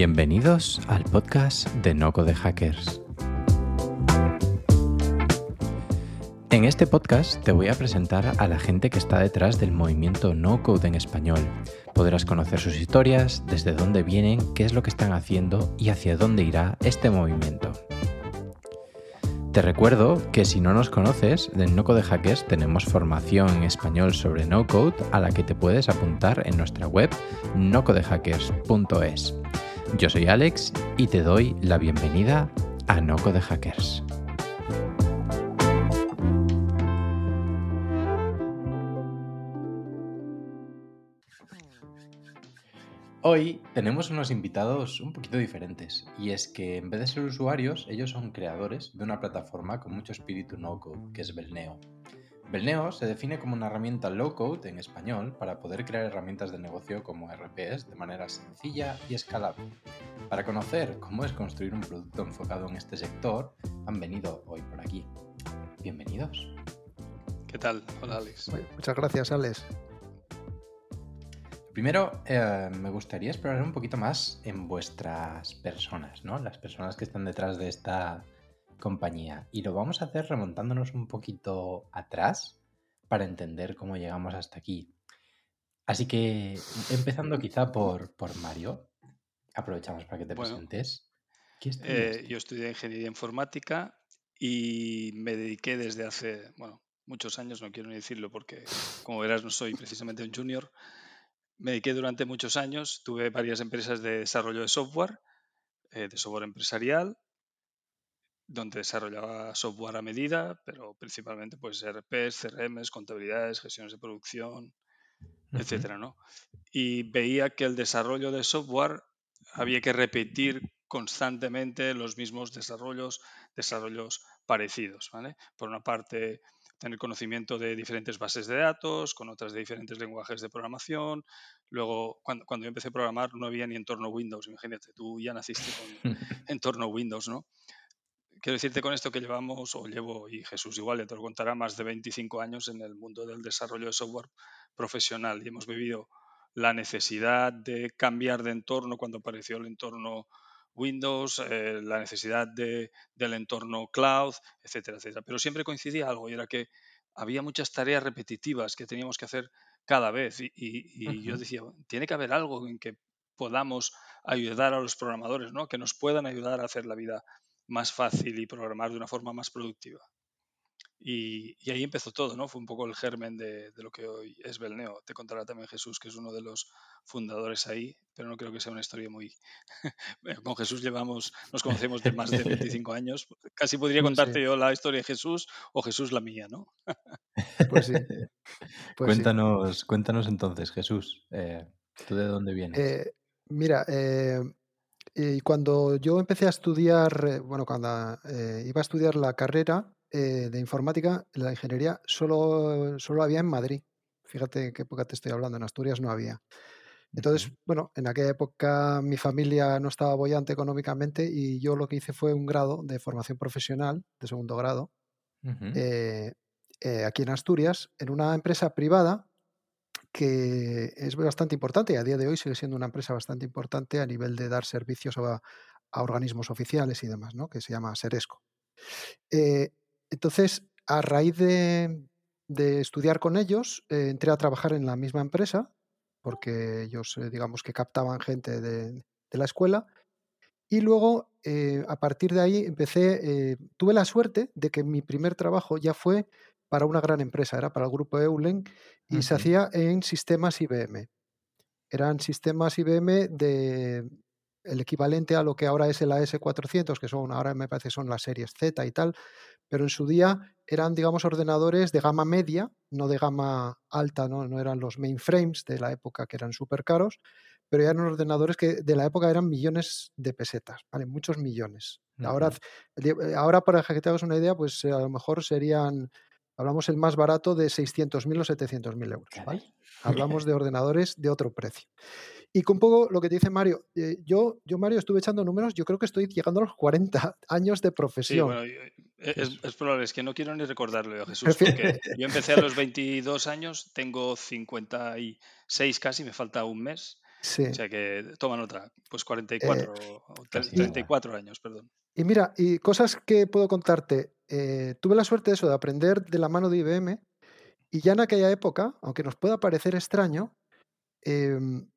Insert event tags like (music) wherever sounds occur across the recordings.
Bienvenidos al podcast de Noco de Hackers. En este podcast te voy a presentar a la gente que está detrás del movimiento No Code en español. Podrás conocer sus historias, desde dónde vienen, qué es lo que están haciendo y hacia dónde irá este movimiento. Te recuerdo que si no nos conoces, en No Code Hackers tenemos formación en español sobre no code a la que te puedes apuntar en nuestra web nocodehackers.es. Yo soy Alex y te doy la bienvenida a No Code Hackers. Hoy tenemos unos invitados un poquito diferentes y es que en vez de ser usuarios, ellos son creadores de una plataforma con mucho espíritu no-code, que es Belneo. Belneo se define como una herramienta low-code en español para poder crear herramientas de negocio como RPs de manera sencilla y escalable. Para conocer cómo es construir un producto enfocado en este sector, han venido hoy por aquí. Bienvenidos. ¿Qué tal? Hola Alex. Muchas gracias Alex. Primero, eh, me gustaría explorar un poquito más en vuestras personas, ¿no? Las personas que están detrás de esta compañía. Y lo vamos a hacer remontándonos un poquito atrás para entender cómo llegamos hasta aquí. Así que, empezando quizá por, por Mario, aprovechamos para que te presentes. Eh, yo estudié ingeniería informática y me dediqué desde hace, bueno, muchos años, no quiero ni decirlo porque, como verás, no soy precisamente un junior, me dediqué durante muchos años, tuve varias empresas de desarrollo de software, eh, de software empresarial, donde desarrollaba software a medida, pero principalmente pues RPs, CRMs, contabilidades, gestiones de producción, etcétera, ¿no? Y veía que el desarrollo de software había que repetir constantemente los mismos desarrollos, desarrollos parecidos, ¿vale? Por una parte, tener conocimiento de diferentes bases de datos, con otras de diferentes lenguajes de programación. Luego, cuando, cuando yo empecé a programar, no había ni entorno Windows. Imagínate, tú ya naciste con (laughs) entorno Windows, ¿no? Quiero decirte con esto que llevamos, o llevo, y Jesús igual te lo contará, más de 25 años en el mundo del desarrollo de software profesional y hemos vivido la necesidad de cambiar de entorno cuando apareció el entorno Windows, eh, la necesidad de, del entorno cloud, etcétera, etcétera. Pero siempre coincidía algo y era que había muchas tareas repetitivas que teníamos que hacer cada vez y, yo decía, tiene que haber algo en que podamos ayudar a los programadores, ¿no? que nos puedan ayudar a hacer la vida más fácil y programar de una forma más productiva. Y, ahí empezó todo, ¿no? Fue un poco el germen de, lo que hoy es Belneo. Te contará también Jesús, que es uno de los fundadores ahí, pero no creo que sea una historia muy... (laughs) Con Jesús llevamos, nos conocemos de más de 25 años. Casi podría (laughs) contarte yo la historia de Jesús o Jesús la mía, ¿no? (laughs) pues sí. Pues cuéntanos, cuéntanos entonces, Jesús, eh, ¿tú de dónde vienes? Eh, mira, eh, cuando yo empecé a estudiar, bueno, cuando iba a estudiar la carrera, eh, de informática, la ingeniería solo, solo había en Madrid. Fíjate qué época te estoy hablando, en Asturias no había. Entonces, bueno, en aquella época mi familia no estaba bollante económicamente y yo lo que hice fue un grado de formación profesional, de segundo grado, eh, eh, aquí en Asturias, en una empresa privada que es bastante importante y a día de hoy sigue siendo una empresa bastante importante a nivel de dar servicios a, organismos oficiales y demás, ¿no? que se llama Seresco. Entonces, a raíz de, estudiar con ellos, eh, entré a trabajar en la misma empresa, porque ellos, eh, digamos que captaban gente de, la escuela. Y luego, eh, a partir de ahí, empecé, tuve la suerte de que mi primer trabajo ya fue para una gran empresa, era para el grupo Eulen, y se hacía en sistemas IBM. Eran sistemas IBM de el equivalente a lo que ahora es el AS400, que son, ahora me parece son las series Z y tal, pero en su día eran, digamos, ordenadores de gama media, no de gama alta, no, no eran los mainframes de la época que eran súper caros, pero eran ordenadores que de la época eran millones de pesetas, ¿vale? Muchos millones. Ahora, ahora, para que te hagas una idea, pues eh, a lo mejor serían, hablamos el más barato de 600.000 o 700.000 euros, ¿vale? Hablamos de (laughs) ordenadores de otro precio. Y con poco lo que te dice Mario, eh, yo, yo, Mario, estuve echando números, yo creo que estoy llegando a los 40 (laughs) años de profesión. Sí, bueno, es, probable, es que no quiero ni recordarlo, Jesús, porque (laughs) yo empecé a los 22 años, tengo 56 casi, me falta un mes. Sí. O sea que toman otra, pues 44 Eh, o casi 34 años, perdón. y mira, y cosas que puedo contarte. eh, tuve la suerte de eso, de aprender de la mano de IBM, y ya en aquella época, aunque nos pueda parecer extraño, em,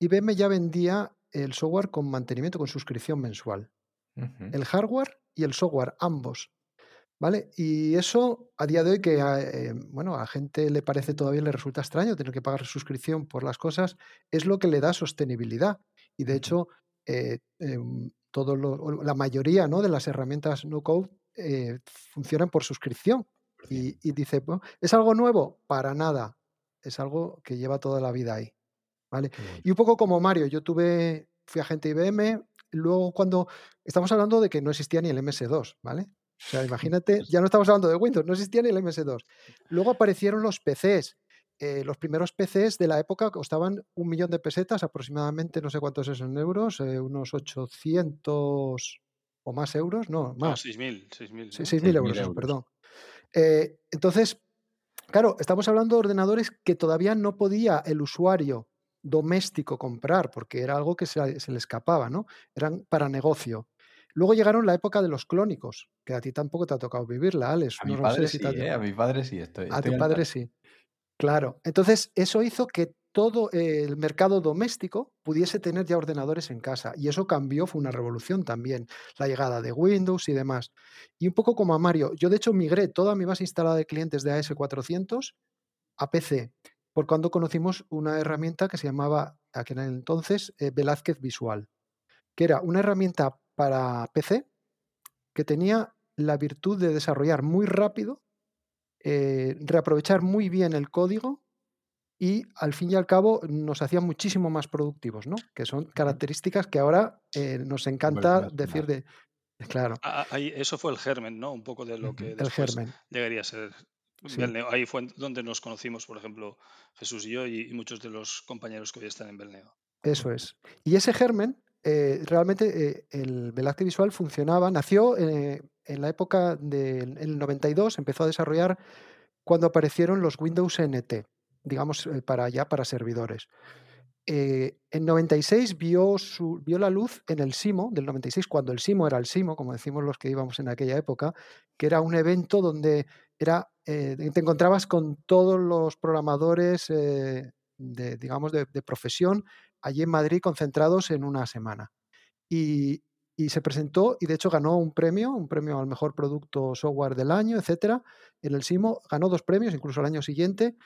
IBM ya vendía el software con mantenimiento, con suscripción mensual. El hardware y el software, ambos. ¿Vale? Y eso a día de hoy que a, eh, bueno, a gente le parece todavía le resulta extraño tener que pagar suscripción por las cosas, es lo que le da sostenibilidad. Y de hecho, eh, em, todo lo- o la mayoría ¿no? de las herramientas no code eh, funcionan por suscripción. Y, y dice, "Bueno, ¿es algo nuevo? Para nada. Es algo que lleva toda la vida ahí. ¿Vale? Y un poco como Mario, yo tuve, fui agente IBM, luego cuando, estamos hablando de que no existía ni el MS2, ¿vale? O sea, imagínate, ya no estamos hablando de Windows, no existía ni el MS2. Luego aparecieron los PCs. eh, los primeros PCs de la época costaban un millón de pesetas, aproximadamente, no sé cuántos es en euros, eh, unos 800 o más euros, no, No, más. 6.000, 6.000, Sí, ¿no? 6.000 6.000 euros, euros. perdón. Eh, entonces, claro, estamos hablando de ordenadores que todavía no podía el usuario doméstico comprar, porque era algo que se, se le escapaba, ¿no? Eran para negocio. Luego llegaron la época de los clónicos, que a ti tampoco te ha tocado vivirla, Alex. A mi No, no padre sé si sí, te ha ¿eh? A mi padre sí, estoy, a estoy tu padre sí. Claro. Entonces, eso hizo que todo el mercado doméstico pudiese tener ya ordenadores en casa. Y eso cambió, fue una revolución también. La llegada de Windows y demás. Y un poco como a Mario, yo de hecho migré toda mi base instalada de clientes de AS400 a PC, por cuando conocimos una herramienta que se llamaba, aquel entonces, eh, Velázquez Visual, que era una herramienta para PC que tenía la virtud de desarrollar muy rápido, eh, reaprovechar muy bien el código y al fin y al cabo nos hacía muchísimo más productivos, ¿no? Que son características que ahora eh, nos encanta decir de... Claro, Ah, ah, ahí- eso fue el germen, ¿no? Un poco de lo que el germen. llegaría a ser Sí. Belneo. Ahí fue donde nos conocimos, por ejemplo, Jesús y yo y, y muchos de los compañeros que hoy están en Belneo. Eso es. Y ese germen, eh, realmente eh, el Velázquez Visual funcionaba, nació eh, en la época del el 92, empezó a desarrollar cuando aparecieron los Windows NT, digamos, para ya para servidores. En 96 vio, su, vio la luz en el SIMO, del 96, cuando el SIMO era el SIMO, como decimos los que íbamos en aquella época, que era un evento donde era, te encontrabas con todos los programadores de, digamos, de, de profesión allí en Madrid concentrados en una semana. Y, y se presentó y de hecho ganó un premio, un premio al mejor producto software del año, etcétera. En el SIMO ganó dos premios, incluso el año siguiente.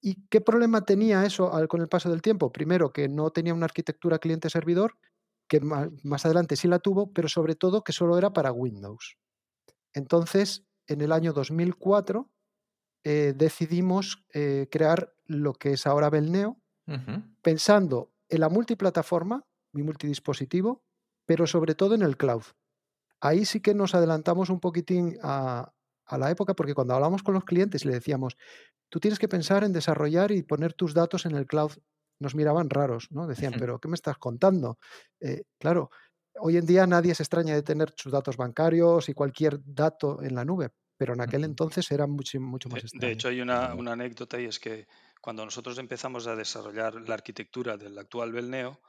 ¿Y qué problema tenía eso al- con el paso del tiempo? Primero, que no tenía una arquitectura cliente-servidor, que más adelante sí la tuvo, pero sobre todo que solo era para Windows. Entonces, en el año 2004, eh, decidimos eh, crear lo que es ahora Belneo, pensando en la multiplataforma, mi multidispositivo, pero sobre todo en el cloud. Ahí sí que nos adelantamos un poquitín a, a la época, porque cuando hablamos con los clientes y le decíamos, tú tienes que pensar en desarrollar y poner tus datos en el cloud, nos miraban raros, ¿no? Decían, pero ¿qué me estás contando? Eh, claro, hoy en día nadie se extraña de tener sus datos bancarios y cualquier dato en la nube, pero en aquel entonces era mucho, mucho más De, de extraño. hecho, hay una anécdota y es que cuando nosotros empezamos a desarrollar la arquitectura del actual Belneo,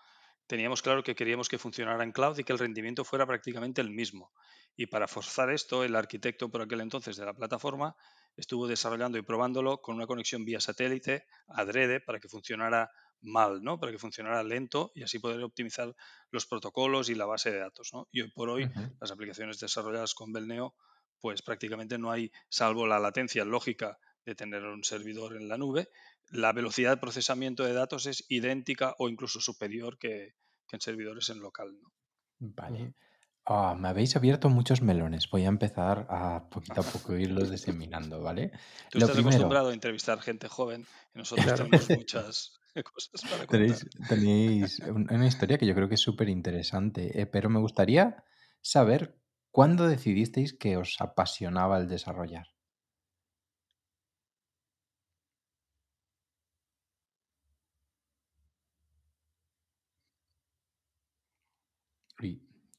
teníamos claro que queríamos que funcionara en cloud y que el rendimiento fuera prácticamente el mismo. Y para forzar esto, el arquitecto por aquel entonces de la plataforma estuvo desarrollando y probándolo con una conexión vía satélite adrede para que funcionara mal, ¿no? Para que funcionara lento y así poder optimizar los protocolos y la base de datos, ¿no? Y hoy por hoy las aplicaciones desarrolladas con Belneo, pues prácticamente no hay, salvo la latencia lógica de tener un servidor en la nube, la velocidad de procesamiento de datos es idéntica o incluso superior que, que en servidores en local. ¿no? Vale. Ah, me habéis abierto muchos melones. Voy a empezar a poquito a poco (laughs) irlos diseminando, ¿vale? Tú Lo estás primero, acostumbrado a entrevistar gente joven y nosotros Claro. tenemos (laughs) muchas (laughs) cosas para contar. tenéis, tenéis un- una historia que yo creo que es súper interesante, eh, pero me gustaría saber cuándo decidisteis que os apasionaba el desarrollar.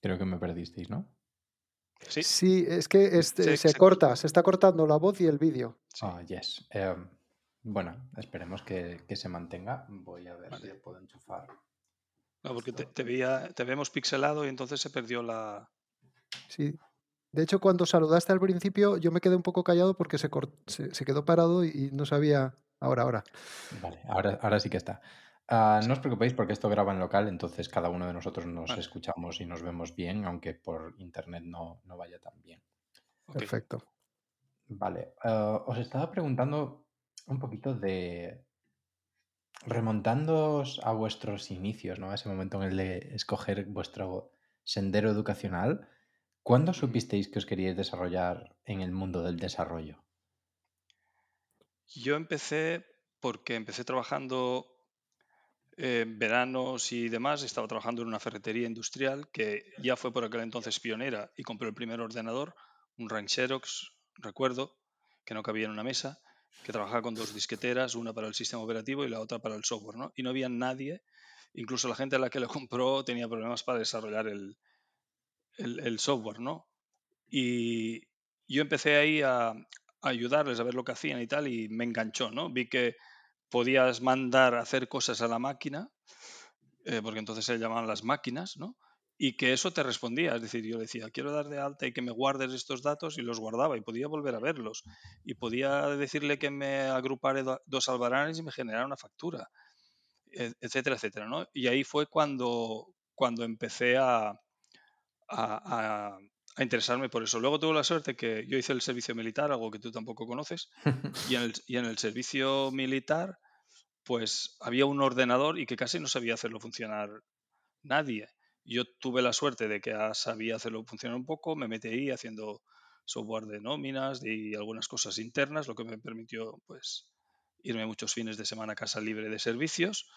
Creo que me perdisteis, ¿no? Sí, Sí, es que este, Sí, se corta. se está cortando la voz y el vídeo. sí. Ah, yes. Em, Bueno, esperemos que, que se mantenga. Voy a ver si Vale. puedo enchufar. No, porque te, veía, te vemos pixelado y entonces se perdió la. Sí. De hecho, cuando saludaste al principio, yo me quedé un poco callado porque se, cort- se, se quedó parado y, y no sabía. Ahora, ahora. Vale, ahora, ahora sí que está. Ah, no os preocupéis porque esto graba en local, entonces cada uno de nosotros nos Vale. escuchamos y nos vemos bien, aunque por internet no, no vaya tan bien. Perfecto. Vale, ah, os estaba preguntando un poquito de remontándoos a vuestros inicios, ¿no? A ese momento en el de escoger vuestro sendero educacional. ¿Cuándo supisteis que os queríais desarrollar en el mundo del desarrollo? Yo empecé porque empecé trabajando en veranos y demás. Estaba trabajando en una ferretería industrial que ya fue por aquel entonces pionera y compré el primer ordenador, un Rank Xerox, recuerdo, que no cabía en una mesa, que trabajaba con dos disqueteras, una para el sistema operativo y la otra para el software, ¿no? Y no había nadie, incluso la gente a la que lo (laughs) compró tenía problemas para desarrollar el, el- el software, ¿no? Y yo empecé ahí a, a ayudarles a ver lo que hacían y tal, y me enganchó, ¿no? Vi que podías mandar a hacer cosas a la máquina, eh, porque entonces se llamaban las máquinas, ¿no? Y que eso te respondía, es decir, yo decía, quiero dar de alta y que me guardes estos datos y los guardaba y podía volver a verlos. Y podía decirle que me agrupara do- dos albaranes y me generara una factura, e- etcétera, etcétera, ¿no? Y ahí fue cuando, cuando empecé a- a interesarme por eso. Luego tuve la suerte que yo hice el servicio militar, algo que tú tampoco conoces, (laughs) y en el, y en el servicio militar pues había un ordenador y que casi no sabía hacerlo funcionar nadie. Yo tuve la suerte de que sabía hacerlo funcionar un poco, me metí ahí haciendo software de nóminas y algunas cosas internas, lo que me permitió pues irme muchos fines de semana a casa libre de servicios.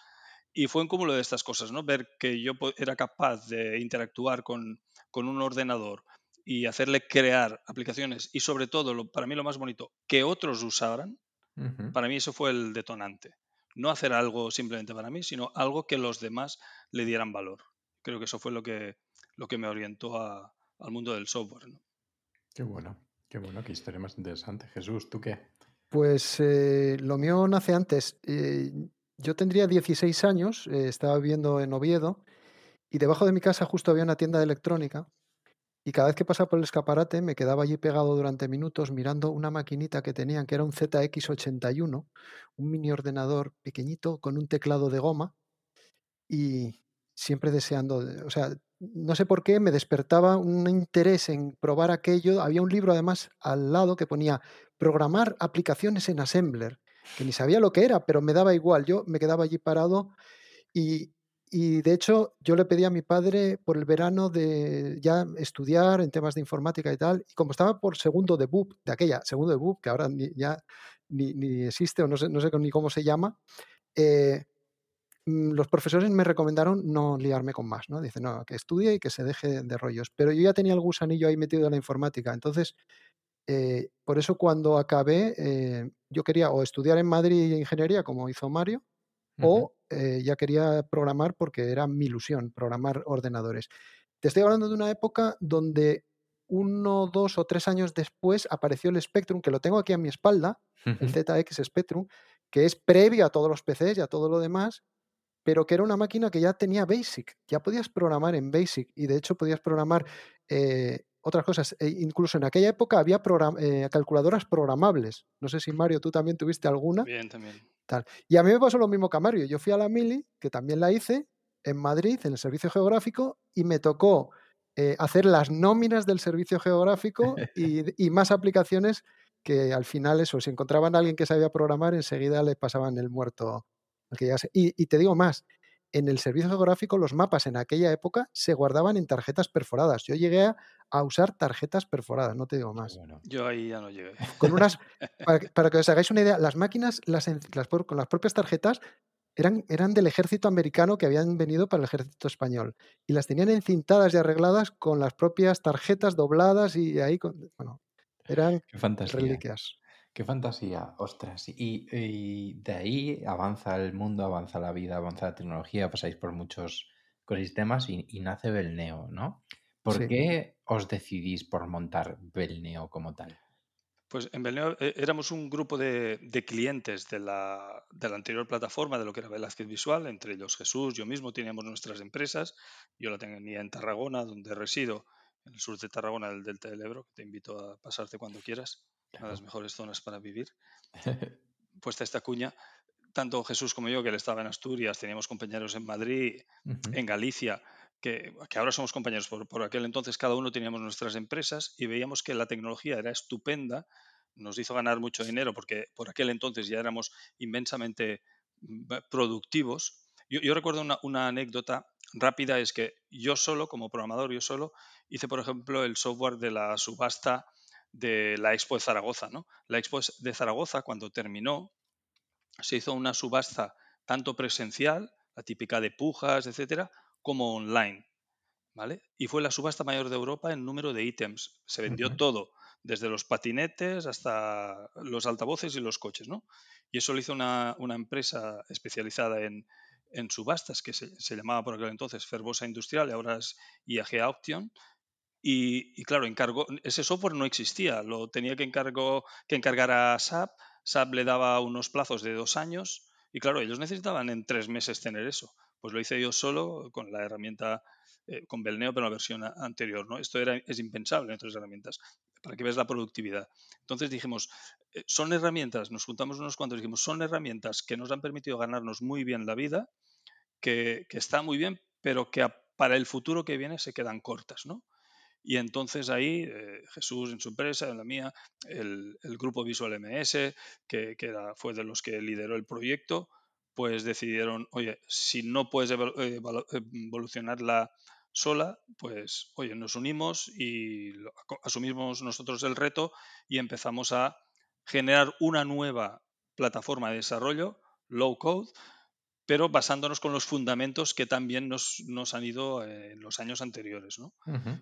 Y fue un cúmulo de estas cosas, ¿no? Ver que yo era capaz de interactuar con, con un ordenador y hacerle crear aplicaciones y sobre todo, lo- para mí lo más bonito, que otros usaran, para mí eso fue el detonante. No hacer algo simplemente para mí, sino algo que los demás le dieran valor. Creo que eso fue lo que, lo que me orientó a- al mundo del software. ¿no? Qué bueno, qué bueno, qué historia más interesante. Jesús, ¿tú qué? Pues eh, lo mío nace antes. Eh, yo tendría 16 años, eh, estaba viviendo en Oviedo y debajo de mi casa justo había una tienda de electrónica y cada vez que pasaba por el escaparate me quedaba allí pegado durante minutos mirando una maquinita que tenían que era un ZX81, un mini ordenador pequeñito con un teclado de goma y siempre deseando, de- o sea, no sé por qué me despertaba un interés en probar aquello. Había un libro además al lado que ponía programar aplicaciones en Assembler, que ni sabía lo que era, pero me daba igual. Yo me quedaba allí parado y, y de hecho yo le pedí a mi padre por el verano de ya estudiar en temas de informática y tal, y como estaba por segundo de BUP, de aquella, segundo de BUP, que ahora ni, ya ni, ni existe o no sé, no sé ni cómo se llama, eh, mm, los profesores me recomendaron no liarme con más, ¿no? Dice, no, que estudie y que se deje de rollos. Pero yo ya tenía el gusanillo ahí metido en la informática. Entonces, eh, por eso cuando acabé, eh, yo quería o estudiar en Madrid ingeniería, como hizo Mario, O eh, ya quería programar porque era mi ilusión, programar ordenadores. Te estoy hablando de una época donde uno, dos o tres años después apareció el Spectrum, que lo tengo aquí a mi espalda, el. ZX Spectrum, que es previo a todos los PCs y a todo lo demás, pero que era una máquina que ya tenía BASIC, ya podías programar en BASIC y de hecho podías programar eh, otras cosas. E incluso en aquella época había program- eh, calculadoras programables. No sé si Mario, tú también tuviste alguna. Bien, también. Tal. Y a mí me pasó lo mismo que a Mario. Yo fui a la Mili, que también la hice, en Madrid, en el servicio geográfico, y me tocó eh, hacer las nóminas del servicio geográfico (laughs) y, y más aplicaciones que al final eso, si encontraban a alguien que sabía programar, enseguida le pasaban el muerto. al que. Y, y te digo más, en el servicio geográfico los mapas en aquella época se guardaban en tarjetas perforadas. Yo llegué a, a usar tarjetas perforadas, no te digo más bueno. Yo ahí ya no llegué. con unas, (laughs) para, que- para que os hagáis una idea, las máquinas, las, con las propias tarjetas, eran, eran del ejército americano que habían venido para el ejército español. Y las tenían encintadas y arregladas con las propias tarjetas dobladas y ahí, con- bueno, eran reliquias. Qué fantasía, ostras. Y, y de ahí avanza el mundo, avanza la vida, avanza la tecnología, pasáis por muchos ecosistemas y, y nace Belneo, ¿no? ¿Por Sí. qué os decidís por montar Belneo como tal? Pues en Belneo eh, éramos un grupo de, clientes de la, de la, anterior plataforma, de lo que era Velázquez Visual, entre ellos Jesús, yo mismo teníamos nuestras empresas. Yo la tenía en Tarragona, donde resido, en el sur de Tarragona, del Delta del Ebro, que te invito a pasarte cuando quieras, una de las mejores zonas para vivir. (laughs) Puesta esta cuña, tanto Jesús como yo, que él estaba en Asturias, teníamos compañeros en Madrid, en Galicia, que, ahora somos compañeros, por, aquel entonces cada uno teníamos nuestras empresas y veíamos que la tecnología era estupenda, nos hizo ganar mucho dinero porque por aquel entonces ya éramos inmensamente mm, productivos. Yo, recuerdo una, anécdota rápida, es que yo solo, como programador, yo solo, hice, por ejemplo, el software de la subasta de la Expo de Zaragoza. ¿no? La Expo de Zaragoza, cuando terminó, se hizo una subasta tanto presencial, la típica de pujas, etcétera, como online. ¿vale? Y fue la subasta mayor de Europa en número de ítems. Se vendió todo, desde los patinetes hasta los altavoces y los coches. ¿no? Y eso lo hizo una, empresa especializada en, subastas que se, llamaba por aquel entonces Ferbosa Industrial y ahora es IAG Auction. Y, claro, encargó, ese software no existía, lo tenía que, encargo, que encargar a SAP. SAP le daba unos plazos de dos años y claro, ellos necesitaban en tres meses tener eso. Pues lo hice yo solo con la herramienta, eh, con Belneo, pero la versión anterior. ¿no? Esto era, es impensable en otras herramientas, para que veas la productividad. Entonces dijimos, eh, son herramientas, nos juntamos unos cuantos, dijimos, son herramientas que nos han permitido ganarnos muy bien la vida, que, que está muy bien, pero que para el futuro que viene se quedan cortas. ¿no? Y entonces ahí eh, Jesús en su empresa, en la mía, el, grupo Visual MS, que, que fue de los que lideró el proyecto, pues decidieron, oye, si no puedes eh, eh, evolucionarla sola, pues, oye, nos unimos y asumimos nosotros el reto y empezamos a generar una nueva plataforma de desarrollo, low code, pero basándonos con los fundamentos que también nos, han ido en los años anteriores. ¿no?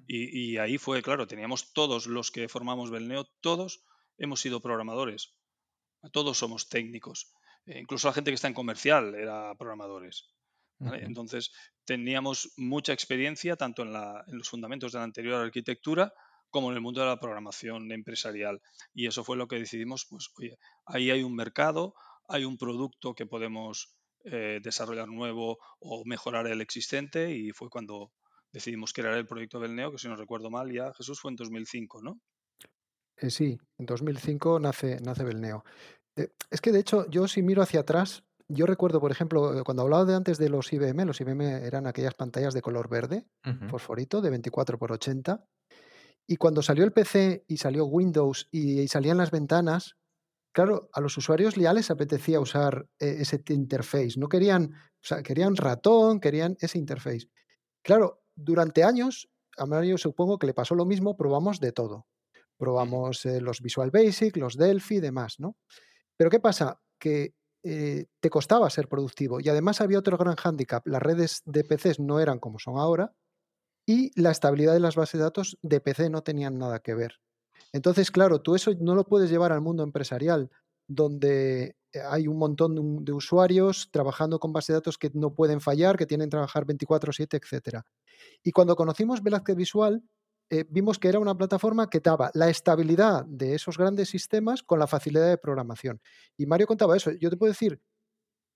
y, y, ahí fue, claro, teníamos todos los que formamos Belneo, todos hemos sido programadores, todos somos técnicos. Eh, incluso la gente que está en comercial era programadores. Entonces, teníamos mucha experiencia tanto en, los fundamentos de la anterior arquitectura como en el mundo de la programación empresarial. Y eso fue lo que decidimos, pues, oye, ahí hay un mercado, hay un producto que podemos eh, desarrollar nuevo o mejorar el existente y fue cuando decidimos crear el proyecto del Neo, que si no recuerdo mal, ya Jesús fue en 2005, ¿no? Eh, sí, en 2005 nace, nace Belneo. Eh, es que de hecho, yo si miro hacia atrás, yo recuerdo, por ejemplo, cuando hablaba de antes de los IBM, los IBM eran aquellas pantallas de color verde, fosforito, de 24 por 80. Y cuando salió el PC y salió Windows y, salían las ventanas, claro, a los usuarios ya les apetecía usar eh, ese interface. No querían, o sea, querían ratón, querían ese interface. Claro, durante años, a Mario supongo que le pasó lo mismo, probamos de todo. Probamos los Visual Basic, los Delphi y demás, ¿no? Pero ¿qué pasa? Que eh, te costaba ser productivo y además había otro gran hándicap. Las redes de PCs no eran como son ahora y la estabilidad de las bases de datos de PC no tenían nada que ver. Entonces, claro, tú eso no lo puedes llevar al mundo empresarial, donde eh, hay un montón de usuarios trabajando con bases de datos que no pueden fallar, que tienen que trabajar 24/7, etc. Y cuando conocimos Velázquez Visual, eh, vimos que era una plataforma que daba la estabilidad de esos grandes sistemas con la facilidad de programación. Y Mario contaba eso. Yo te puedo decir,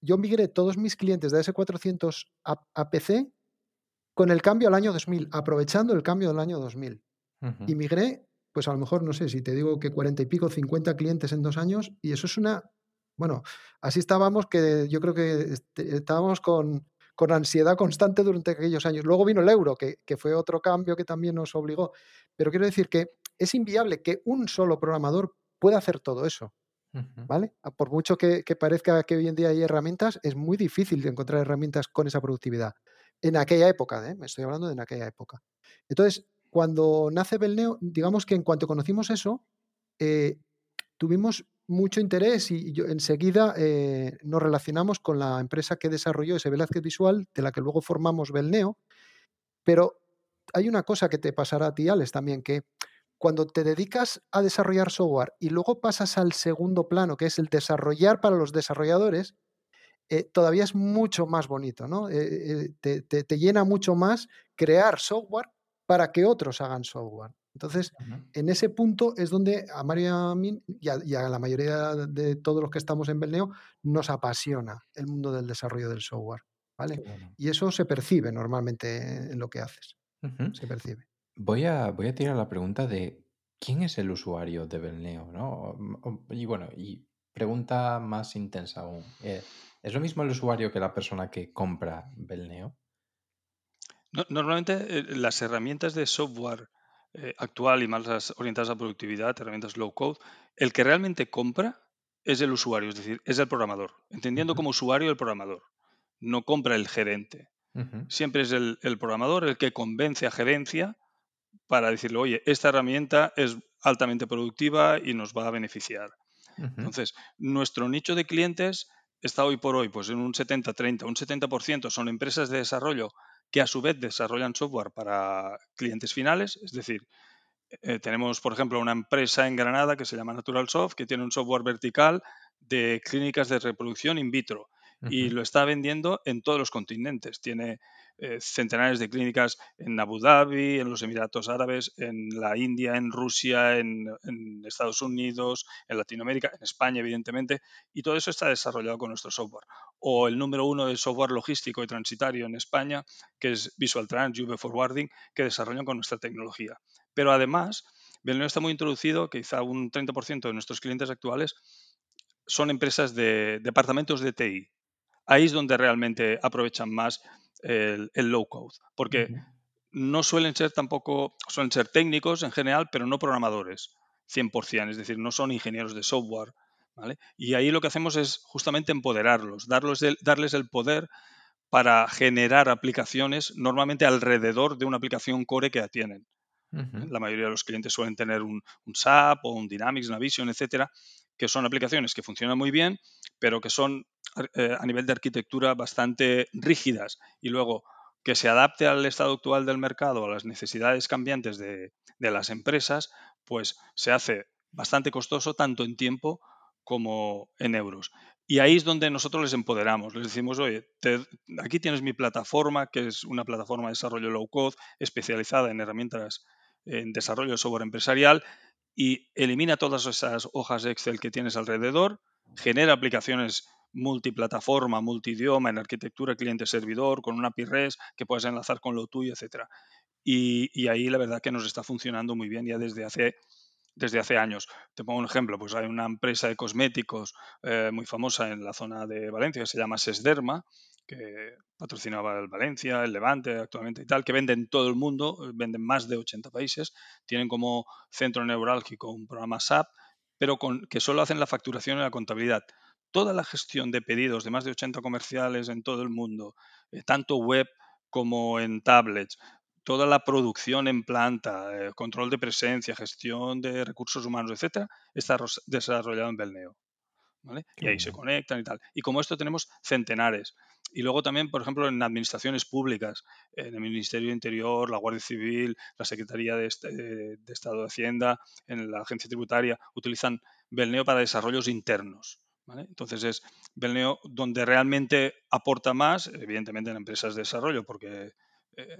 yo migré todos mis clientes de S400 a, PC con el cambio al año 2000, aprovechando el cambio del año 2000. Y migré, pues a lo mejor, no sé, si te digo que 40 y pico, 50 clientes en dos años, y eso es una... Bueno, así estábamos que yo creo que este, estábamos con, con ansiedad constante durante aquellos años. Luego vino el euro, que, fue otro cambio que también nos obligó. Pero quiero decir que es inviable que un solo programador pueda hacer todo eso. ¿Vale? Ah, por mucho que, parezca que hoy en día hay herramientas, es muy difícil de encontrar herramientas con esa productividad. En aquella época, ¿eh? me estoy hablando de en aquella época. Entonces, cuando nace Belneo, digamos que en cuanto conocimos eso, eh, tuvimos mucho interés y yo enseguida eh, nos relacionamos con la empresa que desarrolló ese Velázquez Visual, de la que luego formamos Belneo. Pero hay una cosa que te pasará a ti, Alex, también, que cuando te dedicas a desarrollar software y luego pasas al segundo plano, que es el desarrollar para los desarrolladores, eh, todavía es mucho más bonito, ¿no? Te llena mucho más crear software para que otros hagan software. Entonces, en ese punto es donde a Mario y a mí y a, la mayoría de todos los que estamos en Belneo nos apasiona el mundo del desarrollo del software. ¿vale? Y eso se percibe normalmente en lo que haces. Se percibe. Voy a, voy a tirar la pregunta de quién es el usuario de Belneo, ¿no? Y bueno, y pregunta más intensa aún. Eh, ¿Es lo mismo el usuario que la persona que compra Belneo? Normalmente eh, las herramientas de software eh, actual y más orientadas a productividad, herramientas low code, el que realmente compra es el usuario, es decir, es el programador, entendiendo como usuario el programador, no compra el gerente. Siempre es el, programador el que convence a gerencia para decirle, oye, esta herramienta es altamente productiva y nos va a beneficiar. Entonces, nuestro nicho de clientes está hoy por hoy pues en un 70-30, un 70% son empresas de desarrollo que a su vez desarrollan software para clientes finales, es decir, eh, tenemos, por ejemplo, una empresa en Granada que se llama Natural Soft, que tiene un software vertical de clínicas de reproducción in vitro y lo está vendiendo en todos los continentes. Tiene eh, centenares de clínicas en Abu Dhabi, en los Emiratos Árabes, en la India, en Rusia, en, Estados Unidos, en Latinoamérica, en España, evidentemente, y todo eso está desarrollado con nuestro software. O el número uno de software logístico y transitario en España, que es Visual Trans, Juve Forwarding, que desarrollan con nuestra tecnología. Pero además, Belneo está muy introducido, quizá un 30% de nuestros clientes actuales son empresas de departamentos de TI. Ahí es donde realmente aprovechan más el, low code, porque no suelen ser tampoco, suelen ser técnicos en general, pero no programadores 100%, es decir, no son ingenieros de software. ¿vale? Y ahí lo que hacemos es justamente empoderarlos, darles el, darles el poder para generar aplicaciones normalmente alrededor de una aplicación core que ya tienen. La mayoría de los clientes suelen tener un, un SAP o un Dynamics, Navision, etcétera, que son aplicaciones que funcionan muy bien, pero que son eh, a nivel de arquitectura bastante rígidas y luego que se adapte al estado actual del mercado, a las necesidades cambiantes de, las empresas, pues se hace bastante costoso tanto en tiempo como en euros. Y ahí es donde nosotros les empoderamos. Les decimos, oye, aquí tienes mi plataforma, que es una plataforma de desarrollo low code especializada en herramientas en desarrollo de software empresarial y elimina todas esas hojas Excel que tienes alrededor, genera aplicaciones multiplataforma, multidioma, en arquitectura cliente-servidor, con una API REST que puedas enlazar con lo tuyo, etcétera. Y, ahí la verdad que nos está funcionando muy bien ya desde hace, desde hace años. Te pongo un ejemplo, pues hay una empresa de cosméticos eh, muy famosa en la zona de Valencia que se llama Sesderma, que patrocinaba el Valencia, el Levante actualmente y tal, que venden en todo el mundo, venden más de 80 países, tienen como centro neurálgico un programa SAP, pero con, que solo hacen la facturación y la contabilidad toda la gestión de pedidos de más de 80 comerciales en todo el mundo, eh, tanto web como en tablets, toda la producción en planta, eh, control de presencia, gestión de recursos humanos, etcétera, está desarrollado en Belneo. y ahí se conectan y tal. Y como esto tenemos centenares. Y luego también, por ejemplo, en administraciones públicas, en el Ministerio de Interior, la Guardia Civil, la Secretaría de, de Estado de Hacienda, en la Agencia Tributaria, utilizan Belneo para desarrollos internos. Entonces es Belneo donde realmente aporta más, evidentemente en empresas de desarrollo, porque eh,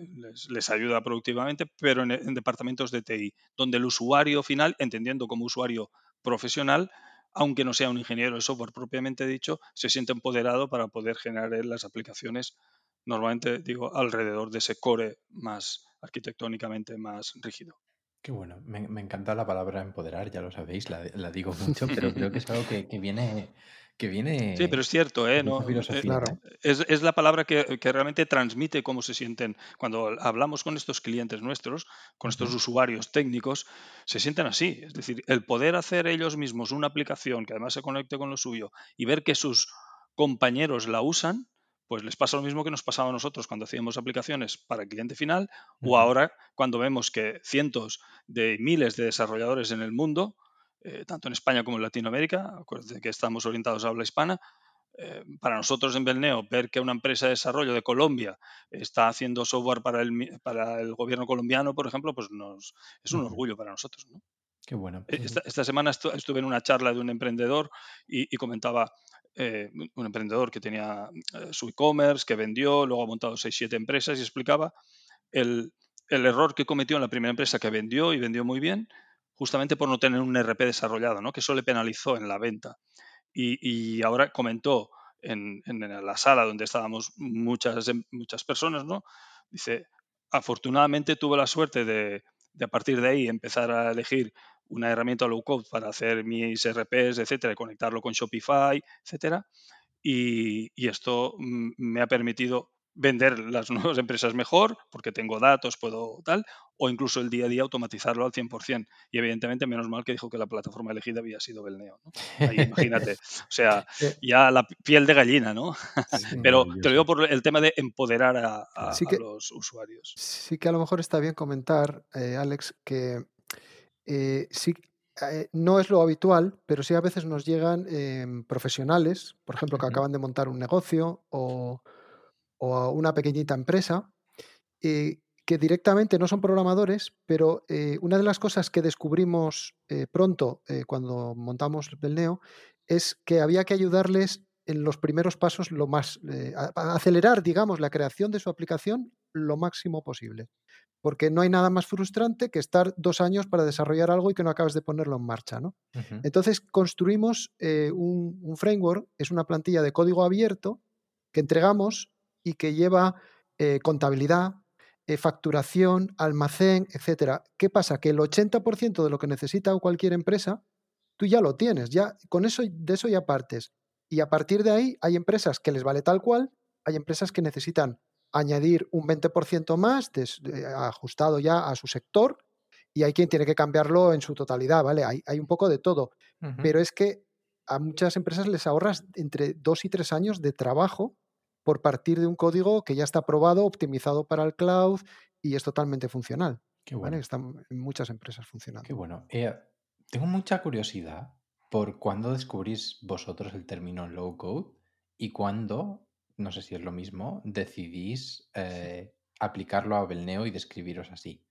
les, ayuda productivamente, pero en, departamentos de TI, donde el usuario final, entendiendo como usuario profesional, aunque no sea un ingeniero de software propiamente dicho, se siente empoderado para poder generar las aplicaciones, normalmente digo, alrededor de ese core más arquitectónicamente más rígido. Qué bueno, me, encanta la palabra empoderar, ya lo sabéis, la, digo (laughs) mucho, pero creo que es algo que, viene, que viene Sí, pero es cierto, ¿eh? No, eh, ¿eh? es, la palabra que, realmente transmite cómo se sienten. Cuando hablamos con estos clientes nuestros, con estos usuarios técnicos, se sienten así. Es decir, el poder hacer ellos mismos una aplicación que además se conecte con lo suyo y ver que sus compañeros la usan, pues les pasa lo mismo que nos pasaba a nosotros cuando hacíamos aplicaciones para el cliente final o ahora cuando vemos que cientos de miles de desarrolladores en el mundo, eh, tanto en España como en Latinoamérica, acuérdense que estamos orientados a habla hispana, eh, para nosotros en Belneo, ver que una empresa de desarrollo de Colombia está haciendo software para el, para el gobierno colombiano, por ejemplo, pues nos, es un orgullo para nosotros. Qué bueno. Eh, esta, semana estuve en una charla de un emprendedor y comentaba, eh, un emprendedor que tenía eh, su e-commerce, que vendió, luego ha montado 6-7 empresas y explicaba el, el error que cometió en la primera empresa que vendió y vendió muy bien, justamente por no tener un RP desarrollado, ¿no? que eso le penalizó en la venta. Y, ahora comentó en, la sala donde estábamos muchas, muchas personas, ¿no? dice, afortunadamente tuve la suerte de, de a partir de ahí empezar a elegir una herramienta low code para hacer mis RPs, etcétera, y conectarlo con Shopify, etcétera. Y, esto mm, me ha permitido vender las (laughs) nuevas empresas mejor, porque tengo datos, puedo tal, o incluso el día a día automatizarlo al 100%. Y evidentemente, menos mal que dijo que la plataforma elegida había sido Belneo. ¿no? Ahí, imagínate, o sea, (laughs) ya la piel de gallina, ¿no? (laughs) Pero te lo digo por el tema de empoderar a, los usuarios. Sí que a lo mejor está bien comentar, eh, Alex, que eh, sí, eh, no es lo habitual, pero sí a veces nos llegan em, profesionales, por ejemplo, que acaban de montar un negocio o o una pequeñita empresa, eh, que directamente no son programadores, pero eh, una de las cosas que descubrimos eh, pronto cuando montamos Belneo es que había que ayudarles en los primeros pasos lo más, a, acelerar, digamos, la creación de su aplicación lo máximo posible. Porque no hay nada más frustrante que estar dos años para desarrollar algo y que no acabes de ponerlo en marcha. ¿no? Entonces construimos un, un framework, es una plantilla de código abierto que entregamos y que lleva eh, contabilidad, eh, facturación, almacén, etcétera. ¿Qué pasa? Que el 80% de lo que necesita cualquier empresa, tú ya lo tienes, ya con eso de eso ya partes. Y a partir de ahí hay empresas que les vale tal cual, hay empresas que necesitan añadir un 20% más ajustado ya a su sector y hay quien tiene que cambiarlo en su totalidad, ¿vale? Hay, hay un poco de todo. Pero es que a muchas empresas les ahorras entre dos y tres años de trabajo por partir de un código que ya está probado, optimizado para el cloud y es totalmente funcional. Qué bueno. Están en muchas empresas funcionando. Qué bueno. Eh, tengo mucha curiosidad por cuándo descubrís vosotros el término low code y cuándo, no sé si es lo mismo, decidís eh, aplicarlo a Belneo y describiros así.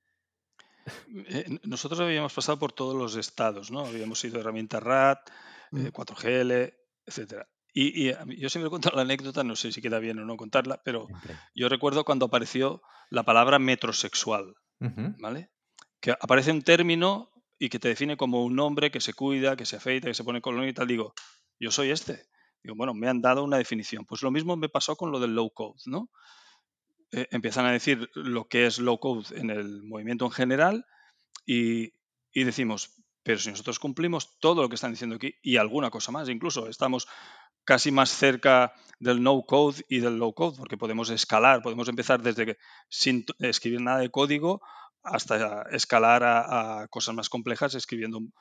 Eh, nosotros habíamos pasado por todos los estados, ¿no? Habíamos sido herramienta RAT, 4GL, mm. etcétera. Y, yo siempre cuento la anécdota, no sé si queda bien o no contarla, pero yo recuerdo cuando apareció la palabra metrosexual, ¿vale? Que aparece un término y que te define como un hombre que se cuida, que se afeita, que se pone color y tal. Digo, yo soy este. Digo, bueno, me han dado una definición. Pues lo mismo me pasó con lo del low code, ¿no? Eh, empiezan a decir lo que es low code en el movimiento en general y, y decimos, pero si nosotros cumplimos todo lo que están diciendo aquí y alguna cosa más, incluso estamos casi más cerca del no code y del low code, porque podemos escalar, podemos empezar desde sin escribir nada de código hasta escalar a, cosas más complejas escribiendo un,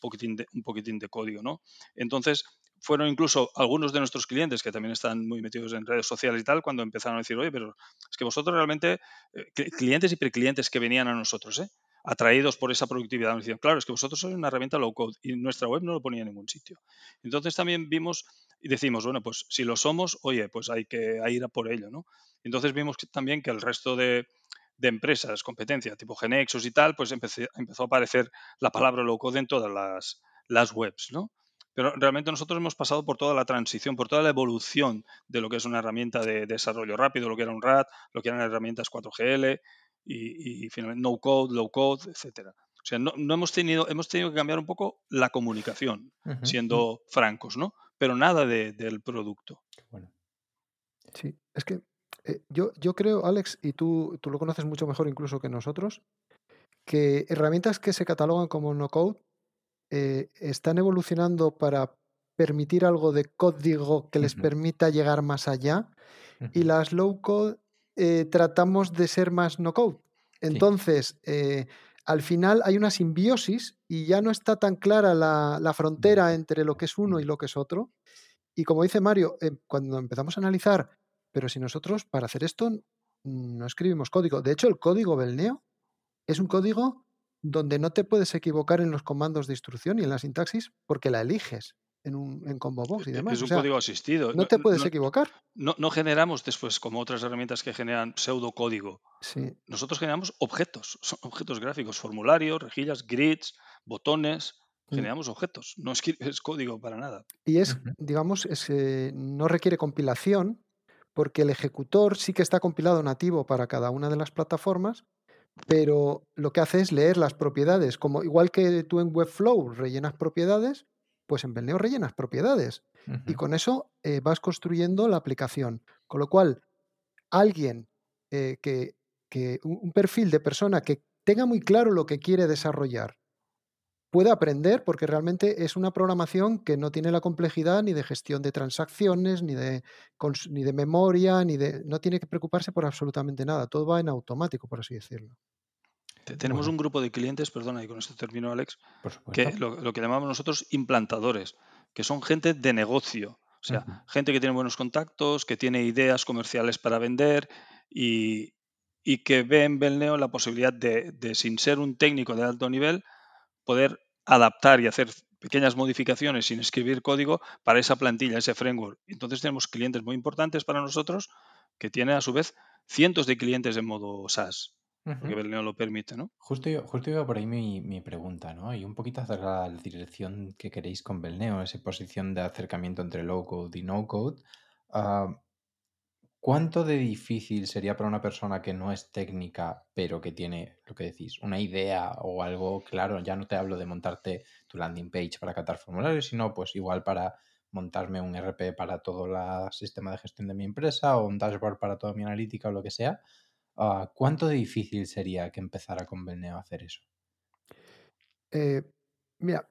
poquitín de, un poquitín de código. ¿no? Entonces, fueron incluso algunos de nuestros clientes que también están muy metidos en redes sociales y tal, cuando empezaron a decir, oye, pero es que vosotros realmente, eh, clientes y preclientes que venían a nosotros, ¿eh? atraídos por esa productividad, nos decían, claro, es que vosotros sois una herramienta low code y nuestra web no lo ponía en ningún sitio. Entonces también vimos y decimos, bueno, pues si lo somos, oye, pues hay que ir a por ello, ¿no? Entonces vimos también que el resto de, empresas, competencia, tipo Genexus y tal, pues empezó, a aparecer la palabra low code en todas las, las webs, ¿no? Pero realmente nosotros hemos pasado por toda la transición, por toda la evolución de lo que es una herramienta de desarrollo rápido, lo que era un RAT, lo que eran herramientas 4GL y, finalmente no code, low code, etcétera. O sea, no, hemos tenido, hemos tenido que cambiar un poco la comunicación, siendo francos, ¿no? Pero nada del producto. Bueno. Sí, es que eh, yo, yo creo, Alex, y tú, tú lo conoces mucho mejor incluso que nosotros, que herramientas que se catalogan como no code eh, están evolucionando para permitir algo de código que les permita llegar más allá y las low code eh, tratamos de ser más no code. Entonces, al final hay una simbiosis y ya no está tan clara la, frontera entre lo que es uno y lo que es otro. Y como dice Mario, eh, cuando empezamos a analizar, pero si nosotros para hacer esto no escribimos código, de hecho el código Belneo es un código donde no te puedes equivocar en los comandos de instrucción y en la sintaxis porque la eliges en, un, en Combo Box y demás. Es un código asistido. No, te puedes equivocar. No, no, generamos después, como otras herramientas que generan pseudocódigo. Sí. Nosotros generamos objetos, son objetos gráficos, formularios, rejillas, grids, botones. Mm. Generamos objetos, no es, (laughs) es, código para nada. Y es, digamos, es, eh, no requiere compilación porque el ejecutor sí que está compilado nativo para cada una de las plataformas, pero lo que hace es leer las propiedades, como igual que tú en Webflow rellenas propiedades, pues en Belneo rellenas propiedades. Y con eso eh, vas construyendo la aplicación. Con lo cual, alguien eh, que, que un perfil de persona que tenga muy claro lo que quiere desarrollar, puede aprender porque realmente es una programación que no tiene la complejidad ni de gestión de transacciones, ni de, ni de memoria, ni de... No tiene que preocuparse por absolutamente nada. Todo va en automático, por así decirlo. Tenemos un grupo de clientes, perdona, y con esto termino, Alex, que lo, que llamamos nosotros implantadores, que son gente de negocio. O sea, gente que tiene buenos contactos, que tiene ideas comerciales para vender y, que ve en Belneo la posibilidad de, sin ser un técnico de alto nivel, poder adaptar y hacer pequeñas modificaciones sin escribir código para esa plantilla, ese framework. Entonces tenemos clientes muy importantes para nosotros que tienen a su vez cientos de clientes en modo SaaS, porque Belneo lo permite, ¿no? Justo, justo iba por ahí mi, pregunta, ¿no? Y un poquito hacia la dirección que queréis con Belneo, esa posición de acercamiento entre low code y no code. Ah, ¿Cuánto de difícil sería para una persona que no es técnica, pero que tiene, lo que decís, una idea o algo claro? Ya no te hablo de montarte tu landing page para catar formularios, sino pues igual para montarme un RP para todo el sistema de gestión de mi empresa o un dashboard para toda mi analítica o lo que sea. Ah, ¿Cuánto difícil sería que empezara con Belneo a hacer eso? Eh, mira,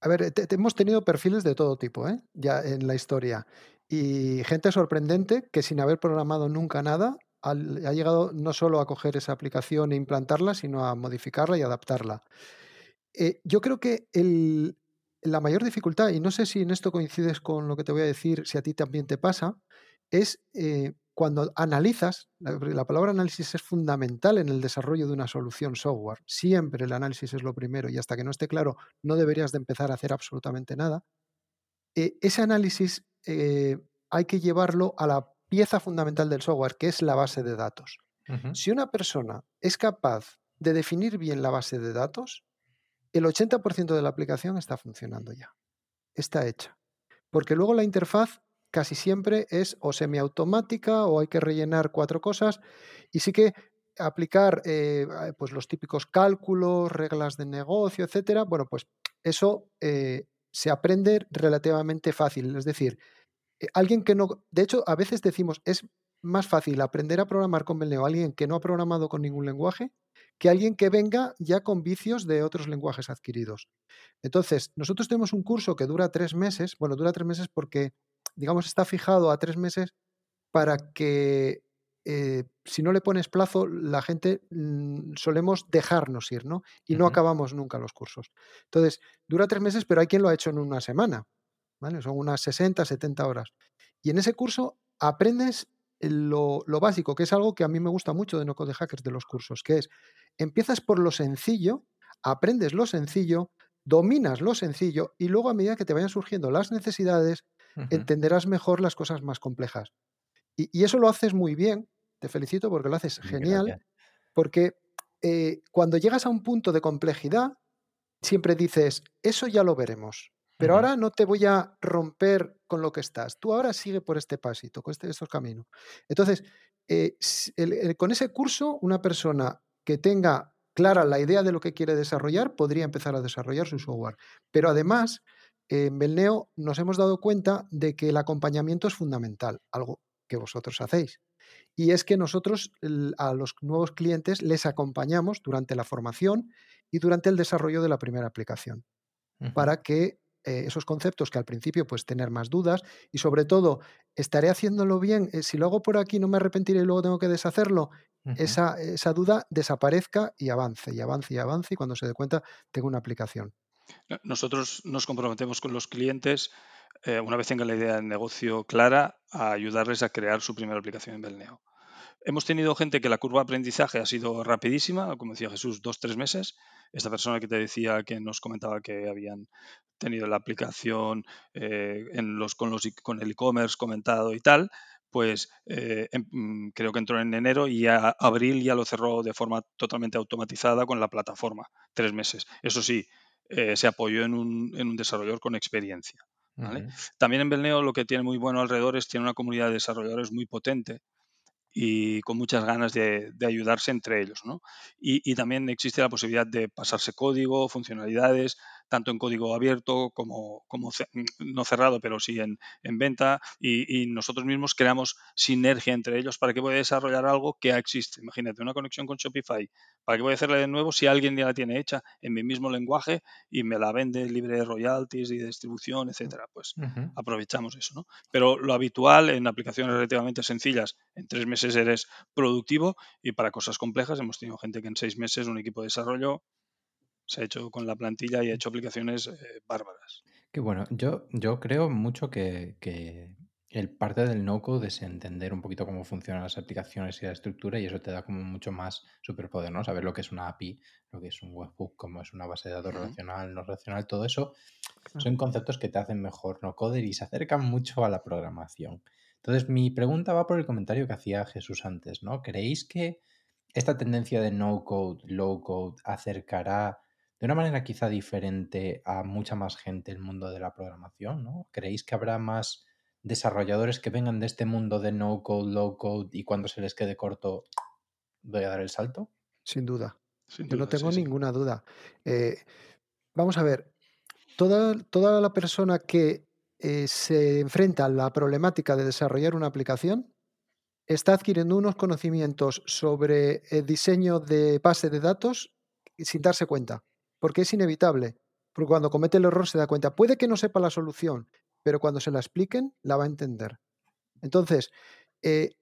a ver, hemos tenido perfiles de todo tipo, ¿eh? Ya en la historia. Y gente sorprendente que sin haber programado nunca nada ha, llegado no solo a coger esa aplicación e implantarla, sino a modificarla y adaptarla. Eh, yo creo que la mayor dificultad, y no sé si en esto coincides con lo que te voy a decir, si a ti también te pasa, es eh, cuando analizas, la, palabra análisis es fundamental en el desarrollo de una solución software. Siempre el análisis es lo primero y hasta que no esté claro no deberías de empezar a hacer absolutamente nada. Eh, ese análisis eh, hay que llevarlo a la pieza fundamental del software, que es la base de datos. Si una persona es capaz de definir bien la base de datos, el 80% de la aplicación está funcionando ya, está hecha. Porque luego la interfaz casi siempre es o semiautomática o hay que rellenar cuatro cosas y sí que aplicar eh, pues los típicos cálculos, reglas de negocio, etcétera. Bueno, pues eso eh, se aprende relativamente fácil. Es decir, eh, alguien que no. De hecho, a veces decimos, es más fácil aprender a programar con Belneo alguien que no ha programado con ningún lenguaje que alguien que venga ya con vicios de otros lenguajes adquiridos. Entonces, nosotros tenemos un curso que dura tres meses. Bueno, dura tres meses porque, digamos, está fijado a tres meses para que eh, si no le pones plazo, la gente mm, solemos dejarnos ir, ¿no? Y no acabamos nunca los cursos. Entonces, dura tres meses, pero hay quien lo ha hecho en una semana, ¿vale? Son unas 60, 70 horas. Y en ese curso aprendes lo, básico, que es algo que a mí me gusta mucho de No Code Hackers de los cursos, que es, empiezas por lo sencillo, aprendes lo sencillo, dominas lo sencillo y luego a medida que te vayan surgiendo las necesidades, entenderás mejor las cosas más complejas. Y, y, eso lo haces muy bien, te felicito porque lo haces genial, porque eh, cuando llegas a un punto de complejidad, siempre dices, eso ya lo veremos. Pero ahora no te voy a romper con lo que estás. Tú ahora sigue por este pasito, con este, estos caminos. Entonces, eh, con ese curso, una persona que tenga clara la idea de lo que quiere desarrollar podría empezar a desarrollar su software. Pero además, en Belneo nos hemos dado cuenta de que el acompañamiento es fundamental, algo que vosotros hacéis. Y es que nosotros a los nuevos clientes les acompañamos durante la formación y durante el desarrollo de la primera aplicación, para que eh, esos conceptos que al principio pues tener más dudas y sobre todo, ¿estaré haciéndolo bien? Eh, si lo hago por aquí no me arrepentiré y luego tengo que deshacerlo. esa, esa duda desaparezca y avance y avance y avance y cuando se dé cuenta tengo una aplicación. Nosotros nos comprometemos con los clientes eh, una vez tengan la idea de negocio clara, a ayudarles a crear su primera aplicación en Belneo. Hemos tenido gente que la curva de aprendizaje ha sido rapidísima, como decía Jesús, dos, tres meses. Esta persona que te decía que nos comentaba que habían tenido la aplicación eh, en los, con, los, con el e-commerce comentado y tal, pues eh, em, mm, creo que entró en enero y a abril ya lo cerró de forma totalmente automatizada con la plataforma, tres meses. Eso sí, se apoyó en un, en un desarrollador con experiencia. También en Belneo lo que tiene muy bueno alrededor es tiene una comunidad de desarrolladores muy potente y con muchas ganas de, ayudarse entre ellos. ¿no? Y, también existe la posibilidad de pasarse código, funcionalidades, tanto en código abierto como, como no cerrado, pero sí en, venta. Y, nosotros mismos creamos sinergia entre ellos para que pueda desarrollar algo que ya existe. Imagínate, una conexión con Shopify. ¿Para qué voy a hacerla de nuevo si alguien ya la tiene hecha en mi mismo lenguaje y me la vende libre de royalties y de distribución, etcétera? Pues aprovechamos eso. ¿no? Pero lo habitual en aplicaciones relativamente sencillas, en tres meses eres productivo y para cosas complejas hemos tenido gente que en seis meses un equipo de desarrollo se ha hecho con la plantilla y ha hecho aplicaciones eh, bárbaras. Qué bueno, yo, yo creo mucho que, el parte del no-code es entender un poquito cómo funcionan las aplicaciones y la estructura y eso te da como mucho más superpoder, ¿no? Saber lo que es una API, lo que es un webhook, cómo es una base de datos relacional, no relacional, todo eso son conceptos que te hacen mejor no-coder y se acercan mucho a la programación. Entonces, mi pregunta va por el comentario que hacía Jesús antes, ¿no? ¿Creéis que esta tendencia de no-code, low-code acercará de una manera quizá diferente a mucha más gente el mundo de la programación, ¿no? ¿Creéis que habrá más desarrolladores que vengan de este mundo de no code, low code y cuando se les quede corto voy a dar el salto? Sin duda. Yo no tengo ninguna duda. Eh, vamos a ver, toda, toda la persona que eh, se enfrenta a la problemática de desarrollar una aplicación está adquiriendo unos conocimientos sobre el diseño de base de datos sin darse cuenta porque es inevitable. Porque cuando comete el error se da cuenta. Puede que no sepa la solución, pero cuando se la expliquen, la va a entender. Entonces, eh,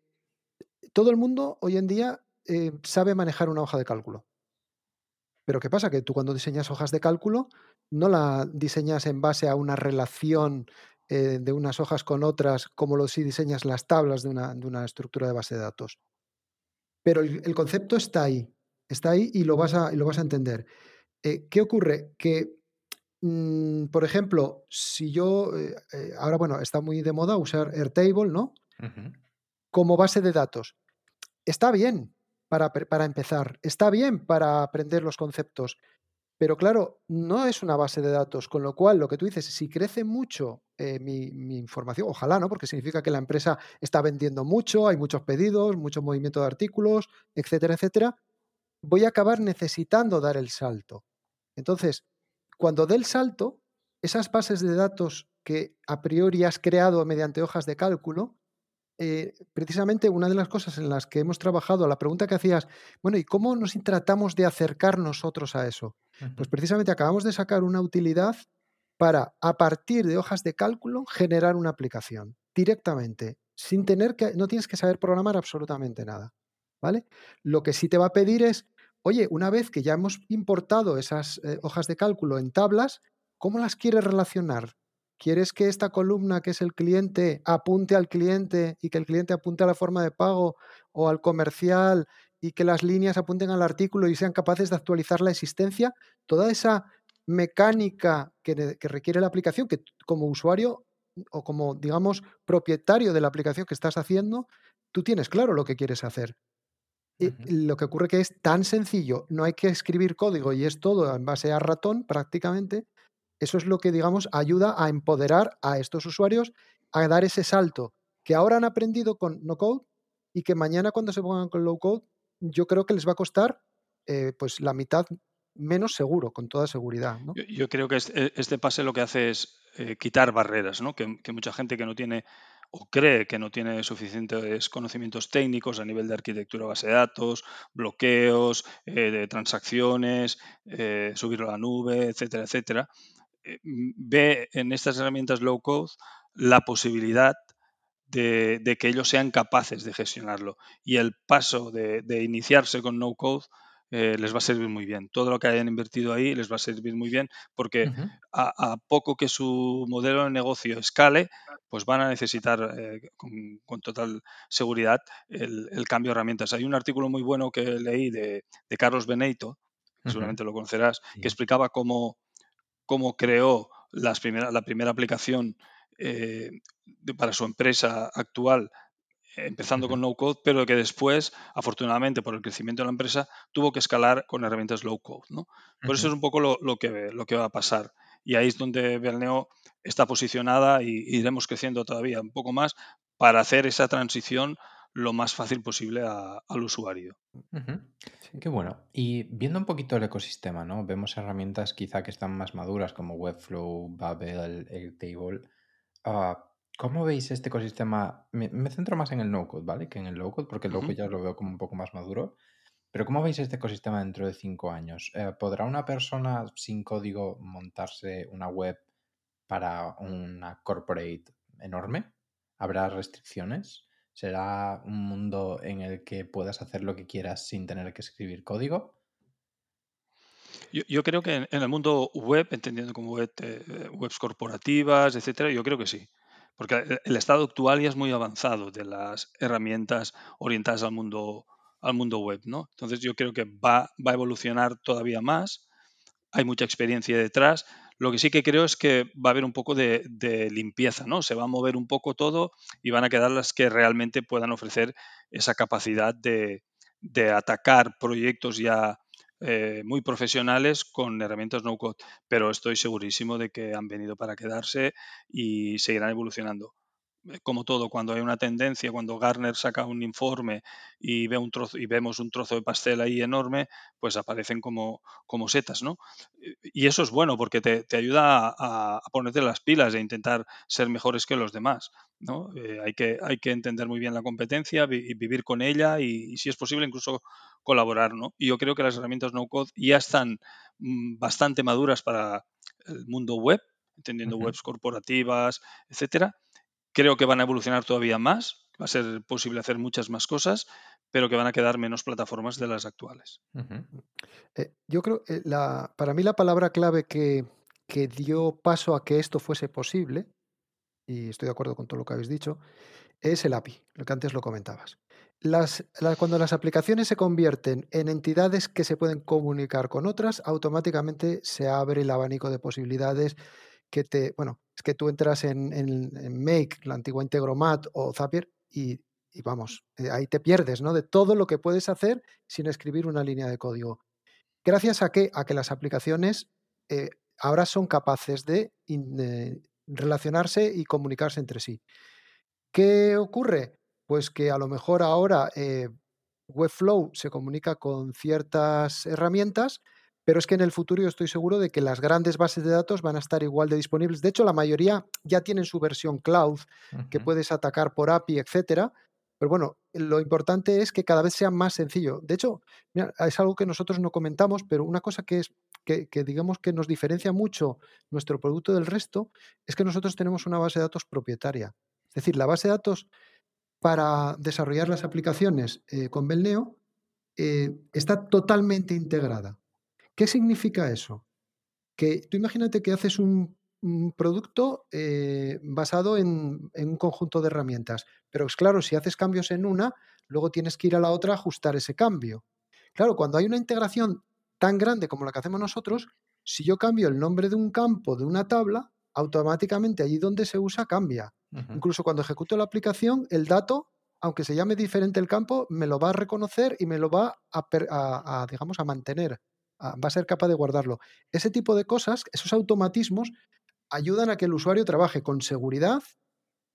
todo el mundo hoy en día eh, sabe manejar una hoja de cálculo. Pero ¿qué pasa? Que tú cuando diseñas hojas de cálculo no la diseñas en base a una relación eh, de unas hojas con otras, como lo si diseñas las tablas de una, estructura de base de datos. Pero el, concepto está ahí, está ahí y lo vas a, y lo vas a entender. Eh, ¿Qué ocurre? Que, mm, por ejemplo, si yo, eh, eh, ahora bueno, está muy de moda usar Airtable, ¿no? Como base de datos. Está bien para, para empezar, está bien para aprender los conceptos, pero claro, no es una base de datos, con lo cual lo que tú dices, si crece mucho mi, mi, información, ojalá, ¿no? Porque significa que la empresa está vendiendo mucho, hay muchos pedidos, mucho movimiento de artículos, etcétera, etcétera, voy a acabar necesitando dar el salto. Entonces, cuando dé el salto, esas bases de datos que a priori has creado mediante hojas de cálculo, eh, precisamente una de las cosas en las que hemos trabajado, la pregunta que hacías, bueno, ¿y cómo nos tratamos de acercar nosotros a eso? Pues precisamente acabamos de sacar una utilidad para, a partir de hojas de cálculo, generar una aplicación directamente, sin tener que, no tienes que saber programar absolutamente nada. ¿Vale? Lo que sí te va a pedir es Oye, una vez que ya hemos importado esas eh, hojas de cálculo en tablas, ¿cómo las quieres relacionar? ¿Quieres que esta columna, que es el cliente, apunte al cliente y que el cliente apunte a la forma de pago o al comercial y que las líneas apunten al artículo y sean capaces de actualizar la existencia? Toda esa mecánica que, que requiere la aplicación, que como usuario o como, digamos, propietario de la aplicación que estás haciendo, tú tienes claro lo que quieres hacer. Lo que ocurre que es tan sencillo, no hay que escribir código y es todo en base a ratón prácticamente. Eso es lo que, digamos, ayuda a empoderar a estos usuarios a dar ese salto que ahora han aprendido con no code y que mañana cuando se pongan con low code, yo creo que les va a costar eh, pues la mitad menos seguro, con toda seguridad. Yo, creo que este, este, pase lo que hace es eh, quitar barreras, ¿no? que, mucha gente que no tiene o cree que no tiene suficientes conocimientos técnicos a nivel de arquitectura base de datos, bloqueos, eh, de transacciones, eh, subirlo a la nube, etcétera, etcétera, eh, ve en estas herramientas low code la posibilidad de, que ellos sean capaces de gestionarlo. Y el paso de, iniciarse con no code les va a servir muy bien. Todo lo que hayan invertido ahí les va a servir muy bien porque a, poco que su modelo de negocio escale, pues van a necesitar eh, con, total seguridad el, cambio de herramientas. Hay un artículo muy bueno que leí de, Carlos Beneito, seguramente lo conocerás, que explicaba cómo, cómo creó las la primera aplicación eh, para su empresa actual empezando con no code, pero que después, afortunadamente por el crecimiento de la empresa, tuvo que escalar con herramientas low code. ¿no? Por eso es un poco lo, que, lo que va a pasar. Y ahí es donde Berneo está posicionada y iremos creciendo todavía un poco más para hacer esa transición lo más fácil posible al usuario. Qué bueno. Y viendo un poquito el ecosistema, ¿no? Vemos herramientas quizá que están más maduras como Webflow, Babel, Airtable. Ah, ¿Cómo veis este ecosistema? Me, centro más en el no-code, ¿vale? Que en el low-code, porque el low-code ya lo veo como un poco más maduro. Pero ¿cómo veis este ecosistema dentro de cinco años? Eh, ¿Podrá una persona sin código montarse una web para una corporate enorme? ¿Habrá restricciones? ¿Será un mundo en el que puedas hacer lo que quieras sin tener que escribir código? Yo, creo que en, el mundo web, entendiendo como web, eh, webs corporativas, etcétera, yo creo que sí. Porque el estado actual ya es muy avanzado de las herramientas orientadas al mundo, al mundo web, ¿no? Entonces yo creo que va, va a evolucionar todavía más. Hay mucha experiencia detrás lo que sí que creo es que va a haber un poco de, limpieza, ¿no? Se va a mover un poco todo y van a quedar las que realmente puedan ofrecer esa capacidad de, atacar proyectos ya eh, muy profesionales con herramientas no code, pero estoy segurísimo de que han venido para quedarse y seguirán evolucionando. Como todo, cuando hay una tendencia, cuando Garner saca un informe y, ve un trozo, y vemos un trozo de pastel ahí enorme, pues aparecen como, como setas, ¿no? Y eso es bueno porque te, ayuda a, ponerte las pilas e intentar ser mejores que los demás, ¿no? Eh, hay, que, hay que entender muy bien la competencia y vivir con ella y, si es posible, incluso colaborar, ¿no? Y yo creo que las herramientas no-code ya están mm, bastante maduras para el mundo web, entendiendo webs corporativas, etcétera, Creo que van a evolucionar todavía más, va a ser posible hacer muchas más cosas, pero que van a quedar menos plataformas de las actuales. Eh, yo creo, eh, para mí la palabra clave que, dio paso a que esto fuese posible, y estoy de acuerdo con todo lo que habéis dicho, es el API, lo que antes lo comentabas. Cuando las aplicaciones se convierten en entidades que se pueden comunicar con otras, automáticamente se abre el abanico de posibilidades que te, bueno, es que tú entras en, Make, la antigua Integromat o Zapier y, vamos, eh, ahí te pierdes, ¿no? De todo lo que puedes hacer sin escribir una línea de código. Gracias a que, a que las aplicaciones eh, ahora son capaces de, relacionarse y comunicarse entre sí. ¿Qué ocurre? Pues que a lo mejor ahora eh, Webflow se comunica con ciertas herramientas, pero es que en el futuro yo estoy seguro de que las grandes bases de datos van a estar igual de disponibles. De hecho, la mayoría ya tienen su versión cloud, que puedes atacar por API, etcétera. Pero bueno, lo importante es que cada vez sea más sencillo. De hecho, es algo que nosotros no comentamos, pero una cosa que es que, digamos que nos diferencia mucho nuestro producto del resto es que nosotros tenemos una base de datos propietaria. Es decir, la base de datos para desarrollar las aplicaciones eh, con Belneo eh, está totalmente integrada. ¿Qué significa eso? Que tú imagínate que haces un, producto eh, basado en, un conjunto de herramientas, pero es claro, si haces cambios en una, luego tienes que ir a la otra a ajustar ese cambio. Claro, cuando hay una integración tan grande como la que hacemos nosotros, si yo cambio el nombre de un campo de una tabla, automáticamente allí donde se usa cambia. Incluso cuando ejecuto la aplicación, el dato, aunque se llame diferente el campo, me lo va a reconocer y me lo va a digamos, a mantener va a ser capaz de guardarlo. Ese tipo de cosas, esos automatismos, ayudan a que el usuario trabaje con seguridad,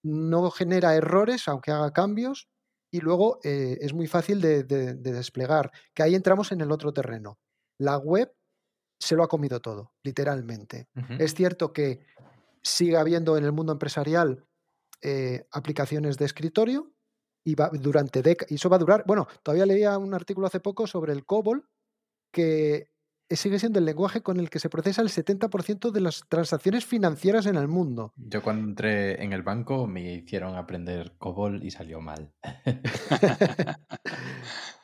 no genera errores aunque haga cambios y luego eh, es muy fácil de, desplegar, que ahí entramos en el otro terreno. La web se lo ha comido todo, literalmente. Es cierto que sigue habiendo en el mundo empresarial eh, aplicaciones de escritorio y va durante décadas, y eso va a durar, bueno, todavía leía un artículo hace poco sobre el COBOL, que sigue siendo el lenguaje con el que se procesa el 70% de las transacciones financieras en el mundo. Yo cuando entré en el banco me hicieron aprender COBOL y salió mal. (laughs)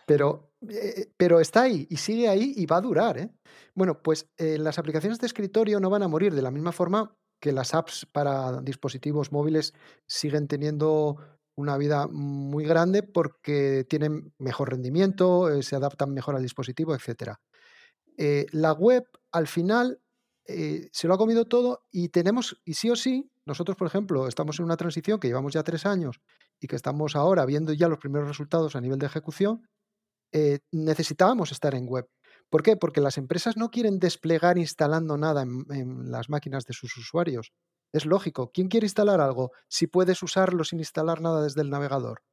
pero, eh, pero está ahí y sigue ahí y va a durar. ¿eh? Bueno, pues las aplicaciones de escritorio no van a morir de la misma forma que las apps para dispositivos móviles siguen teniendo una vida muy grande porque tienen mejor rendimiento, se adaptan mejor al dispositivo, etcétera. Eh, la web al final eh, se lo ha comido todo y tenemos, y sí o sí, nosotros, por ejemplo, estamos en una transición que llevamos ya tres años y que estamos ahora viendo ya los primeros resultados a nivel de ejecución, eh, necesitábamos estar en web. ¿Por qué? Porque las empresas no quieren desplegar instalando nada en, las máquinas de sus usuarios. Es lógico. ¿Quién quiere instalar algo si puedes usarlo sin instalar nada desde el navegador?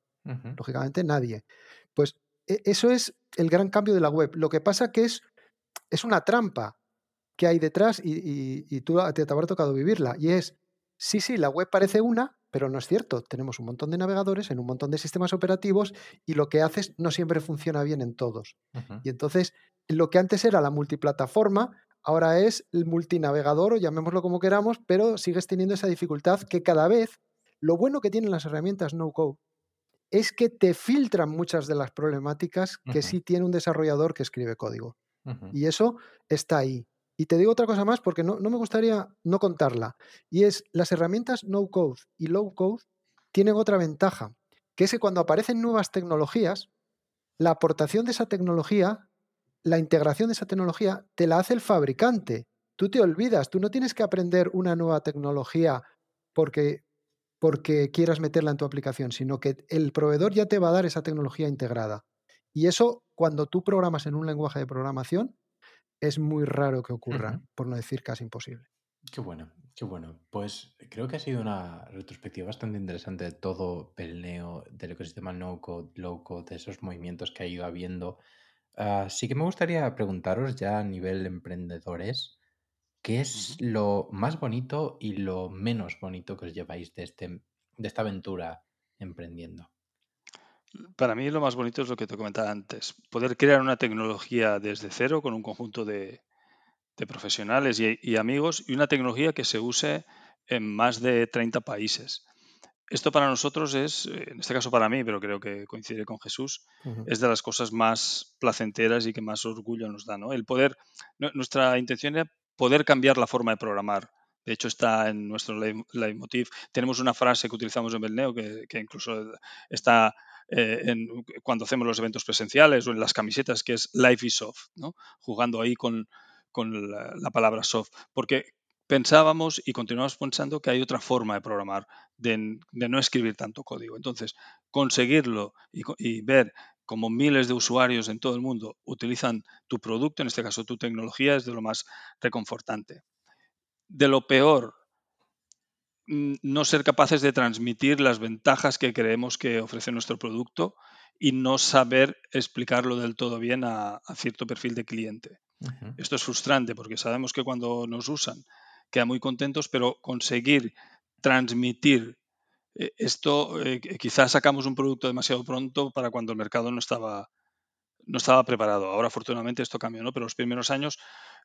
Lógicamente nadie. Pues e, eso es el gran cambio de la web. Lo que pasa que es, es una trampa que hay detrás y, y, tú te, te habrá tocado vivirla. Y es, sí, sí, la web parece una, pero no es cierto. Tenemos un montón de navegadores en un montón de sistemas operativos y lo que haces no siempre funciona bien en todos. Y entonces, lo que antes era la multiplataforma, ahora es el multinavegador o llamémoslo como queramos, pero sigues teniendo esa dificultad que cada vez, lo bueno que tienen las herramientas no-code es que te filtran muchas de las problemáticas que sí tiene un desarrollador que escribe código. Y eso está ahí. Y te digo otra cosa más porque no, me gustaría no contarla. Y es, las herramientas no code y low code tienen otra ventaja, que es que cuando aparecen nuevas tecnologías, la aportación de esa tecnología, la integración de esa tecnología, te la hace el fabricante. Tú te olvidas, tú no tienes que aprender una nueva tecnología porque, porque quieras meterla en tu aplicación, sino que el proveedor ya te va a dar esa tecnología integrada. Y eso, cuando tú programas en un lenguaje de programación, es muy raro que ocurra, por no decir casi imposible. Qué bueno, qué bueno. Pues creo que ha sido una retrospectiva bastante interesante de todo el neo del ecosistema no-code, low-code, de esos movimientos que ha ido habiendo. Ah, sí que me gustaría preguntaros ya a nivel emprendedores, ¿qué es lo más bonito y lo menos bonito que os lleváis de, este, de esta aventura emprendiendo? Para mí lo más bonito es lo que te comentaba antes, poder crear una tecnología desde cero con un conjunto de, profesionales y, amigos y una tecnología que se use en más de 30 países. Esto para nosotros es, en este caso para mí, pero creo que coincide con Jesús, es de las cosas más placenteras y que más orgullo nos da. ¿no? El poder, nuestra intención era poder cambiar la forma de programar. De hecho, está en nuestro leitmotiv. Tenemos una frase que utilizamos en Belneo que, que incluso está eh, cuando hacemos los eventos presenciales o en las camisetas, que es Life is Soft, jugando ahí con, la, palabra soft, porque pensábamos y continuamos pensando que hay otra forma de programar, de, no escribir tanto código. Entonces, conseguirlo y, ver cómo miles de usuarios en todo el mundo utilizan tu producto, en este caso tu tecnología, es de lo más reconfortante. De lo peor, no ser capaces de transmitir las ventajas que creemos que ofrece nuestro producto y no saber explicarlo del todo bien a, cierto perfil de cliente. Esto es frustrante porque sabemos que cuando nos usan quedan muy contentos, pero conseguir transmitir eh, esto, eh, quizás sacamos un producto demasiado pronto para cuando el mercado no estaba, no estaba preparado. Ahora afortunadamente esto cambió, ¿no? pero los primeros años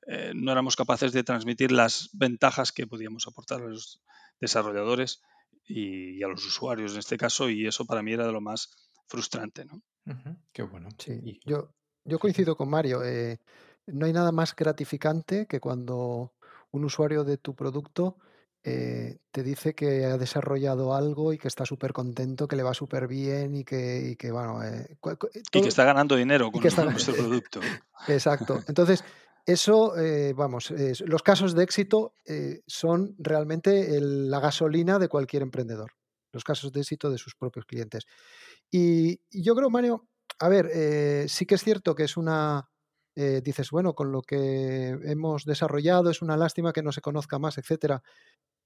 eh, no éramos capaces de transmitir las ventajas que podíamos aportar a los desarrolladores y, a los usuarios en este caso, y eso para mí era de lo más frustrante. ¿no? Qué bueno. Sí, yo, yo coincido con Mario. Eh, no hay nada más gratificante que cuando un usuario de tu producto eh, te dice que ha desarrollado algo y que está súper contento, que le va súper bien y que, y bueno... Eh, y que está ganando dinero con nuestro (laughs) producto. (laughs) Exacto. Entonces, eso, eh, vamos, los casos de éxito eh, son realmente la gasolina de cualquier emprendedor, los casos de éxito de sus propios clientes. Y, yo creo, Mario, a ver, eh, sí que es cierto que es una, dices, bueno, con lo que hemos desarrollado es una lástima que no se conozca más, etcétera.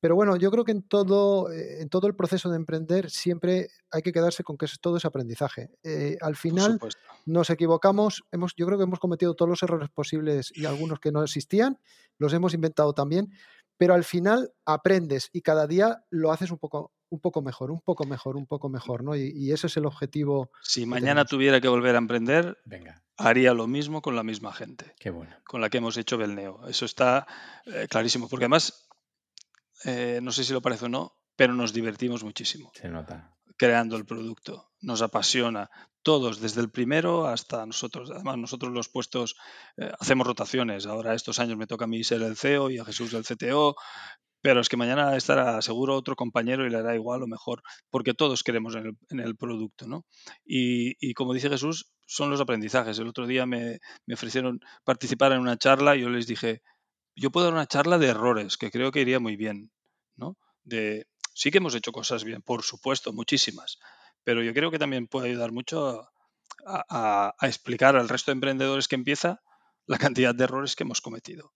Pero bueno, yo creo que en todo, eh, en todo el proceso de emprender siempre hay que quedarse con que todo es aprendizaje. Eh, al final nos equivocamos, hemos, yo creo que hemos cometido todos los errores posibles y algunos que no existían, los hemos inventado también, pero al final aprendes y cada día lo haces un poco, un poco mejor, un poco mejor, un poco mejor, ¿no? Y, ese es el objetivo. Si mañana tuviera que volver a emprender, Venga. haría lo mismo con la misma gente. Qué bueno. Con la que hemos hecho Belneo. Eso está eh, clarísimo, porque además eh, no sé si lo parece o no, pero nos divertimos muchísimo. Se nota. Creando el producto. Nos apasiona. Todos, desde el primero hasta nosotros. Además, nosotros los puestos eh, hacemos rotaciones. Ahora estos años me toca a mí ser el CEO y a Jesús el CTO. Pero es que mañana estará seguro otro compañero y le hará igual o mejor, porque todos queremos en el, producto. ¿no? Y, como dice Jesús, son los aprendizajes. El otro día me, me ofrecieron participar en una charla y yo les dije, yo puedo dar una charla de errores, que creo que iría muy bien, ¿no? De, sí que hemos hecho cosas bien, por supuesto, muchísimas, pero yo creo que también puede ayudar mucho a, explicar al resto de emprendedores que empieza la cantidad de errores que hemos cometido.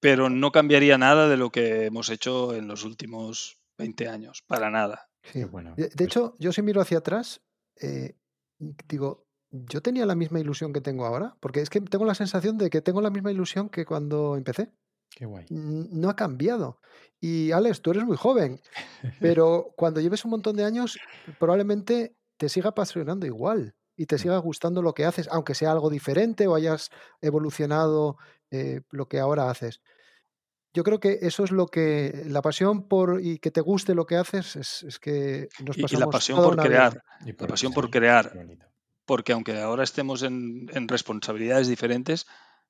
Pero no cambiaría nada de lo que hemos hecho en los últimos 20 años, para nada. Sí. Bueno. De, de Pues hecho, yo si miro hacia atrás, eh, digo, yo tenía la misma ilusión que tengo ahora, porque es que tengo la sensación de que tengo la misma ilusión que cuando empecé. Qué guay. N- No ha cambiado. Y Alex, tú eres muy joven, (laughs) pero cuando lleves un montón de años, probablemente te siga apasionando igual y te Mm. siga gustando lo que haces, aunque sea algo diferente o hayas evolucionado eh, lo que ahora haces. Yo creo que eso es lo que la pasión por y que te guste lo que haces es, es que nos Y, y la pasamos pasión por crear, Y la pasión por crear, porque aunque ahora estemos en, en responsabilidades diferentes,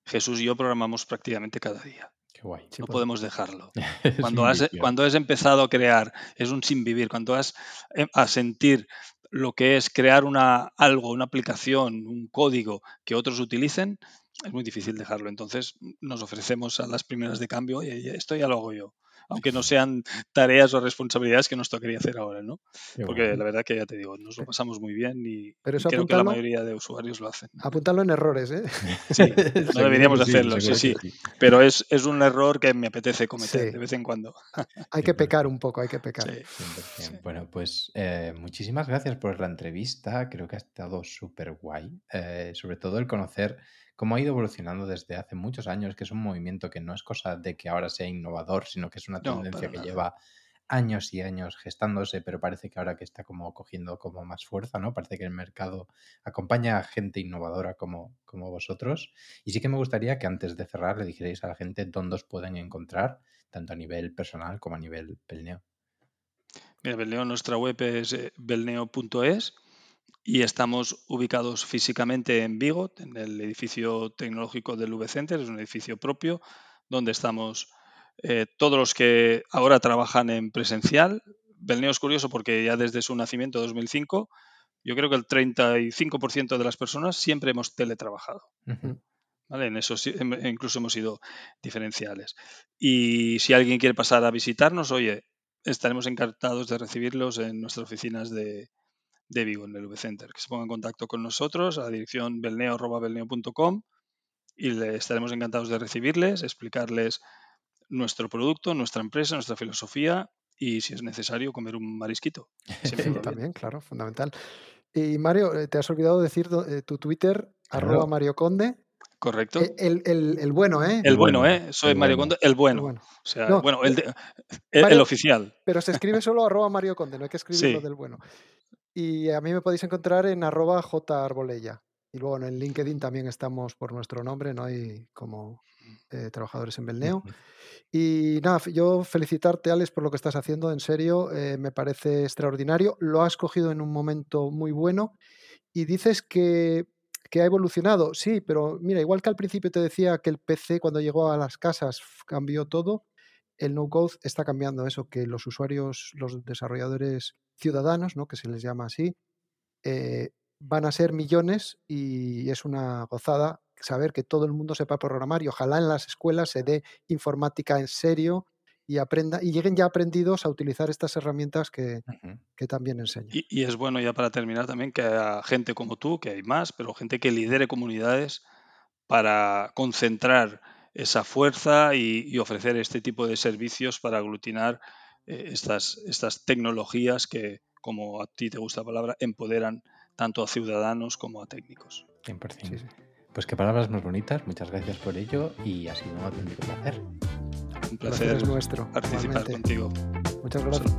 Jesús y yo programamos prácticamente cada día. Qué guay. Sí, No pues, podemos dejarlo. (laughs) Cuando has, vicio. cuando has empezado a crear, es un sin vivir. Cuando has eh, a sentir lo que es crear una, algo, una aplicación, un código que otros utilicen, es muy difícil dejarlo. Entonces nos ofrecemos a las primeras de cambio y esto ya lo hago yo. Aunque no sean tareas o responsabilidades que nos tocaría hacer ahora, ¿no? Qué Porque la verdad que ya te digo, nos lo pasamos muy bien y, Pero y eso creo que la mayoría de usuarios lo hacen. apúntalo en errores, ¿eh? (laughs) Sí, no (laughs) deberíamos sí, hacerlo, sí, sí. sí. Pero es, es un error que me apetece cometer de vez en cuando. (laughs) hay que pecar un poco, hay que pecar. Sí, 100%. sí. Bueno, pues eh, muchísimas gracias por la entrevista. Creo que ha estado súper guay. Eh, sobre todo el conocer cómo ha ido evolucionando desde hace muchos años, que es un movimiento que no es cosa de que ahora sea innovador, sino que es una tendencia que nada. lleva años y años gestándose, pero parece que ahora que está como cogiendo como más fuerza, ¿no? Parece que el mercado acompaña a gente innovadora como, como vosotros. Y sí que me gustaría que antes de cerrar le dijerais a la gente dónde os pueden encontrar, tanto a nivel personal como a nivel pelneo. Mira, Belneo, nuestra web es eh, belneo.es y estamos ubicados físicamente en Vigo, en el edificio tecnológico del V Center, es un edificio propio donde estamos eh, todos los que ahora trabajan en presencial. Belneo es curioso porque ya desde su nacimiento, 2005, yo creo que el 35% de las personas siempre hemos teletrabajado. ¿vale? En eso em- incluso hemos sido diferenciales. Y si alguien quiere pasar a visitarnos, oye, estaremos encantados de recibirlos en nuestras oficinas de, de Vigo, en el V-Center. Que se pongan en contacto con nosotros a la dirección belneo.belneo.com y le estaremos encantados de recibirles, explicarles nuestro producto, nuestra empresa, nuestra filosofía y si es necesario comer un marisquito. (laughs) También, claro, fundamental. Y Mario, eh, te has olvidado decir eh, tu Twitter, arroba Mario Conde. ¿Correcto? Eh, El, el- el bueno, ¿eh? El bueno, ¿eh? Soy el Mario bueno. Conde, el El bueno. bueno. O sea, No, bueno, el, de- el, el Mario, oficial. pero se escribe solo arroba Mario Conde, no hay que escribirlo Sí, del bueno. Y a mí me podéis encontrar en arroba jarbolella. Y luego en LinkedIn también estamos por nuestro nombre, no hay como eh, trabajadores en Belneo. Y nada, yo felicitarte, Alex, por lo que estás haciendo, en serio, eh, me parece extraordinario. Lo has cogido en un momento muy bueno y dices que, que ha evolucionado. Sí, pero mira, igual que al principio te decía que el PC cuando llegó a las casas cambió todo, el no-code está cambiando eso, que los usuarios, los desarrolladores ciudadanos, ¿no? que se les llama así, eh, van a ser millones y es una gozada saber que todo el mundo sepa programar y ojalá en las escuelas se dé informática en serio y aprenda y lleguen ya aprendidos a utilizar estas herramientas que, también enseñan. Y, y es bueno ya para terminar también que haya gente como tú, que hay más, pero gente que lidere comunidades para concentrar esa fuerza y, y ofrecer este tipo de servicios para aglutinar estas, estas tecnologías que, como a ti te gusta la palabra, empoderan tanto a ciudadanos como a técnicos. 100%. Sí, sí. Pues qué palabras más bonitas, muchas gracias por ello y ha sido un auténtico placer. Un placer placer es nuestro. participar igualmente. contigo. Muchas gracias.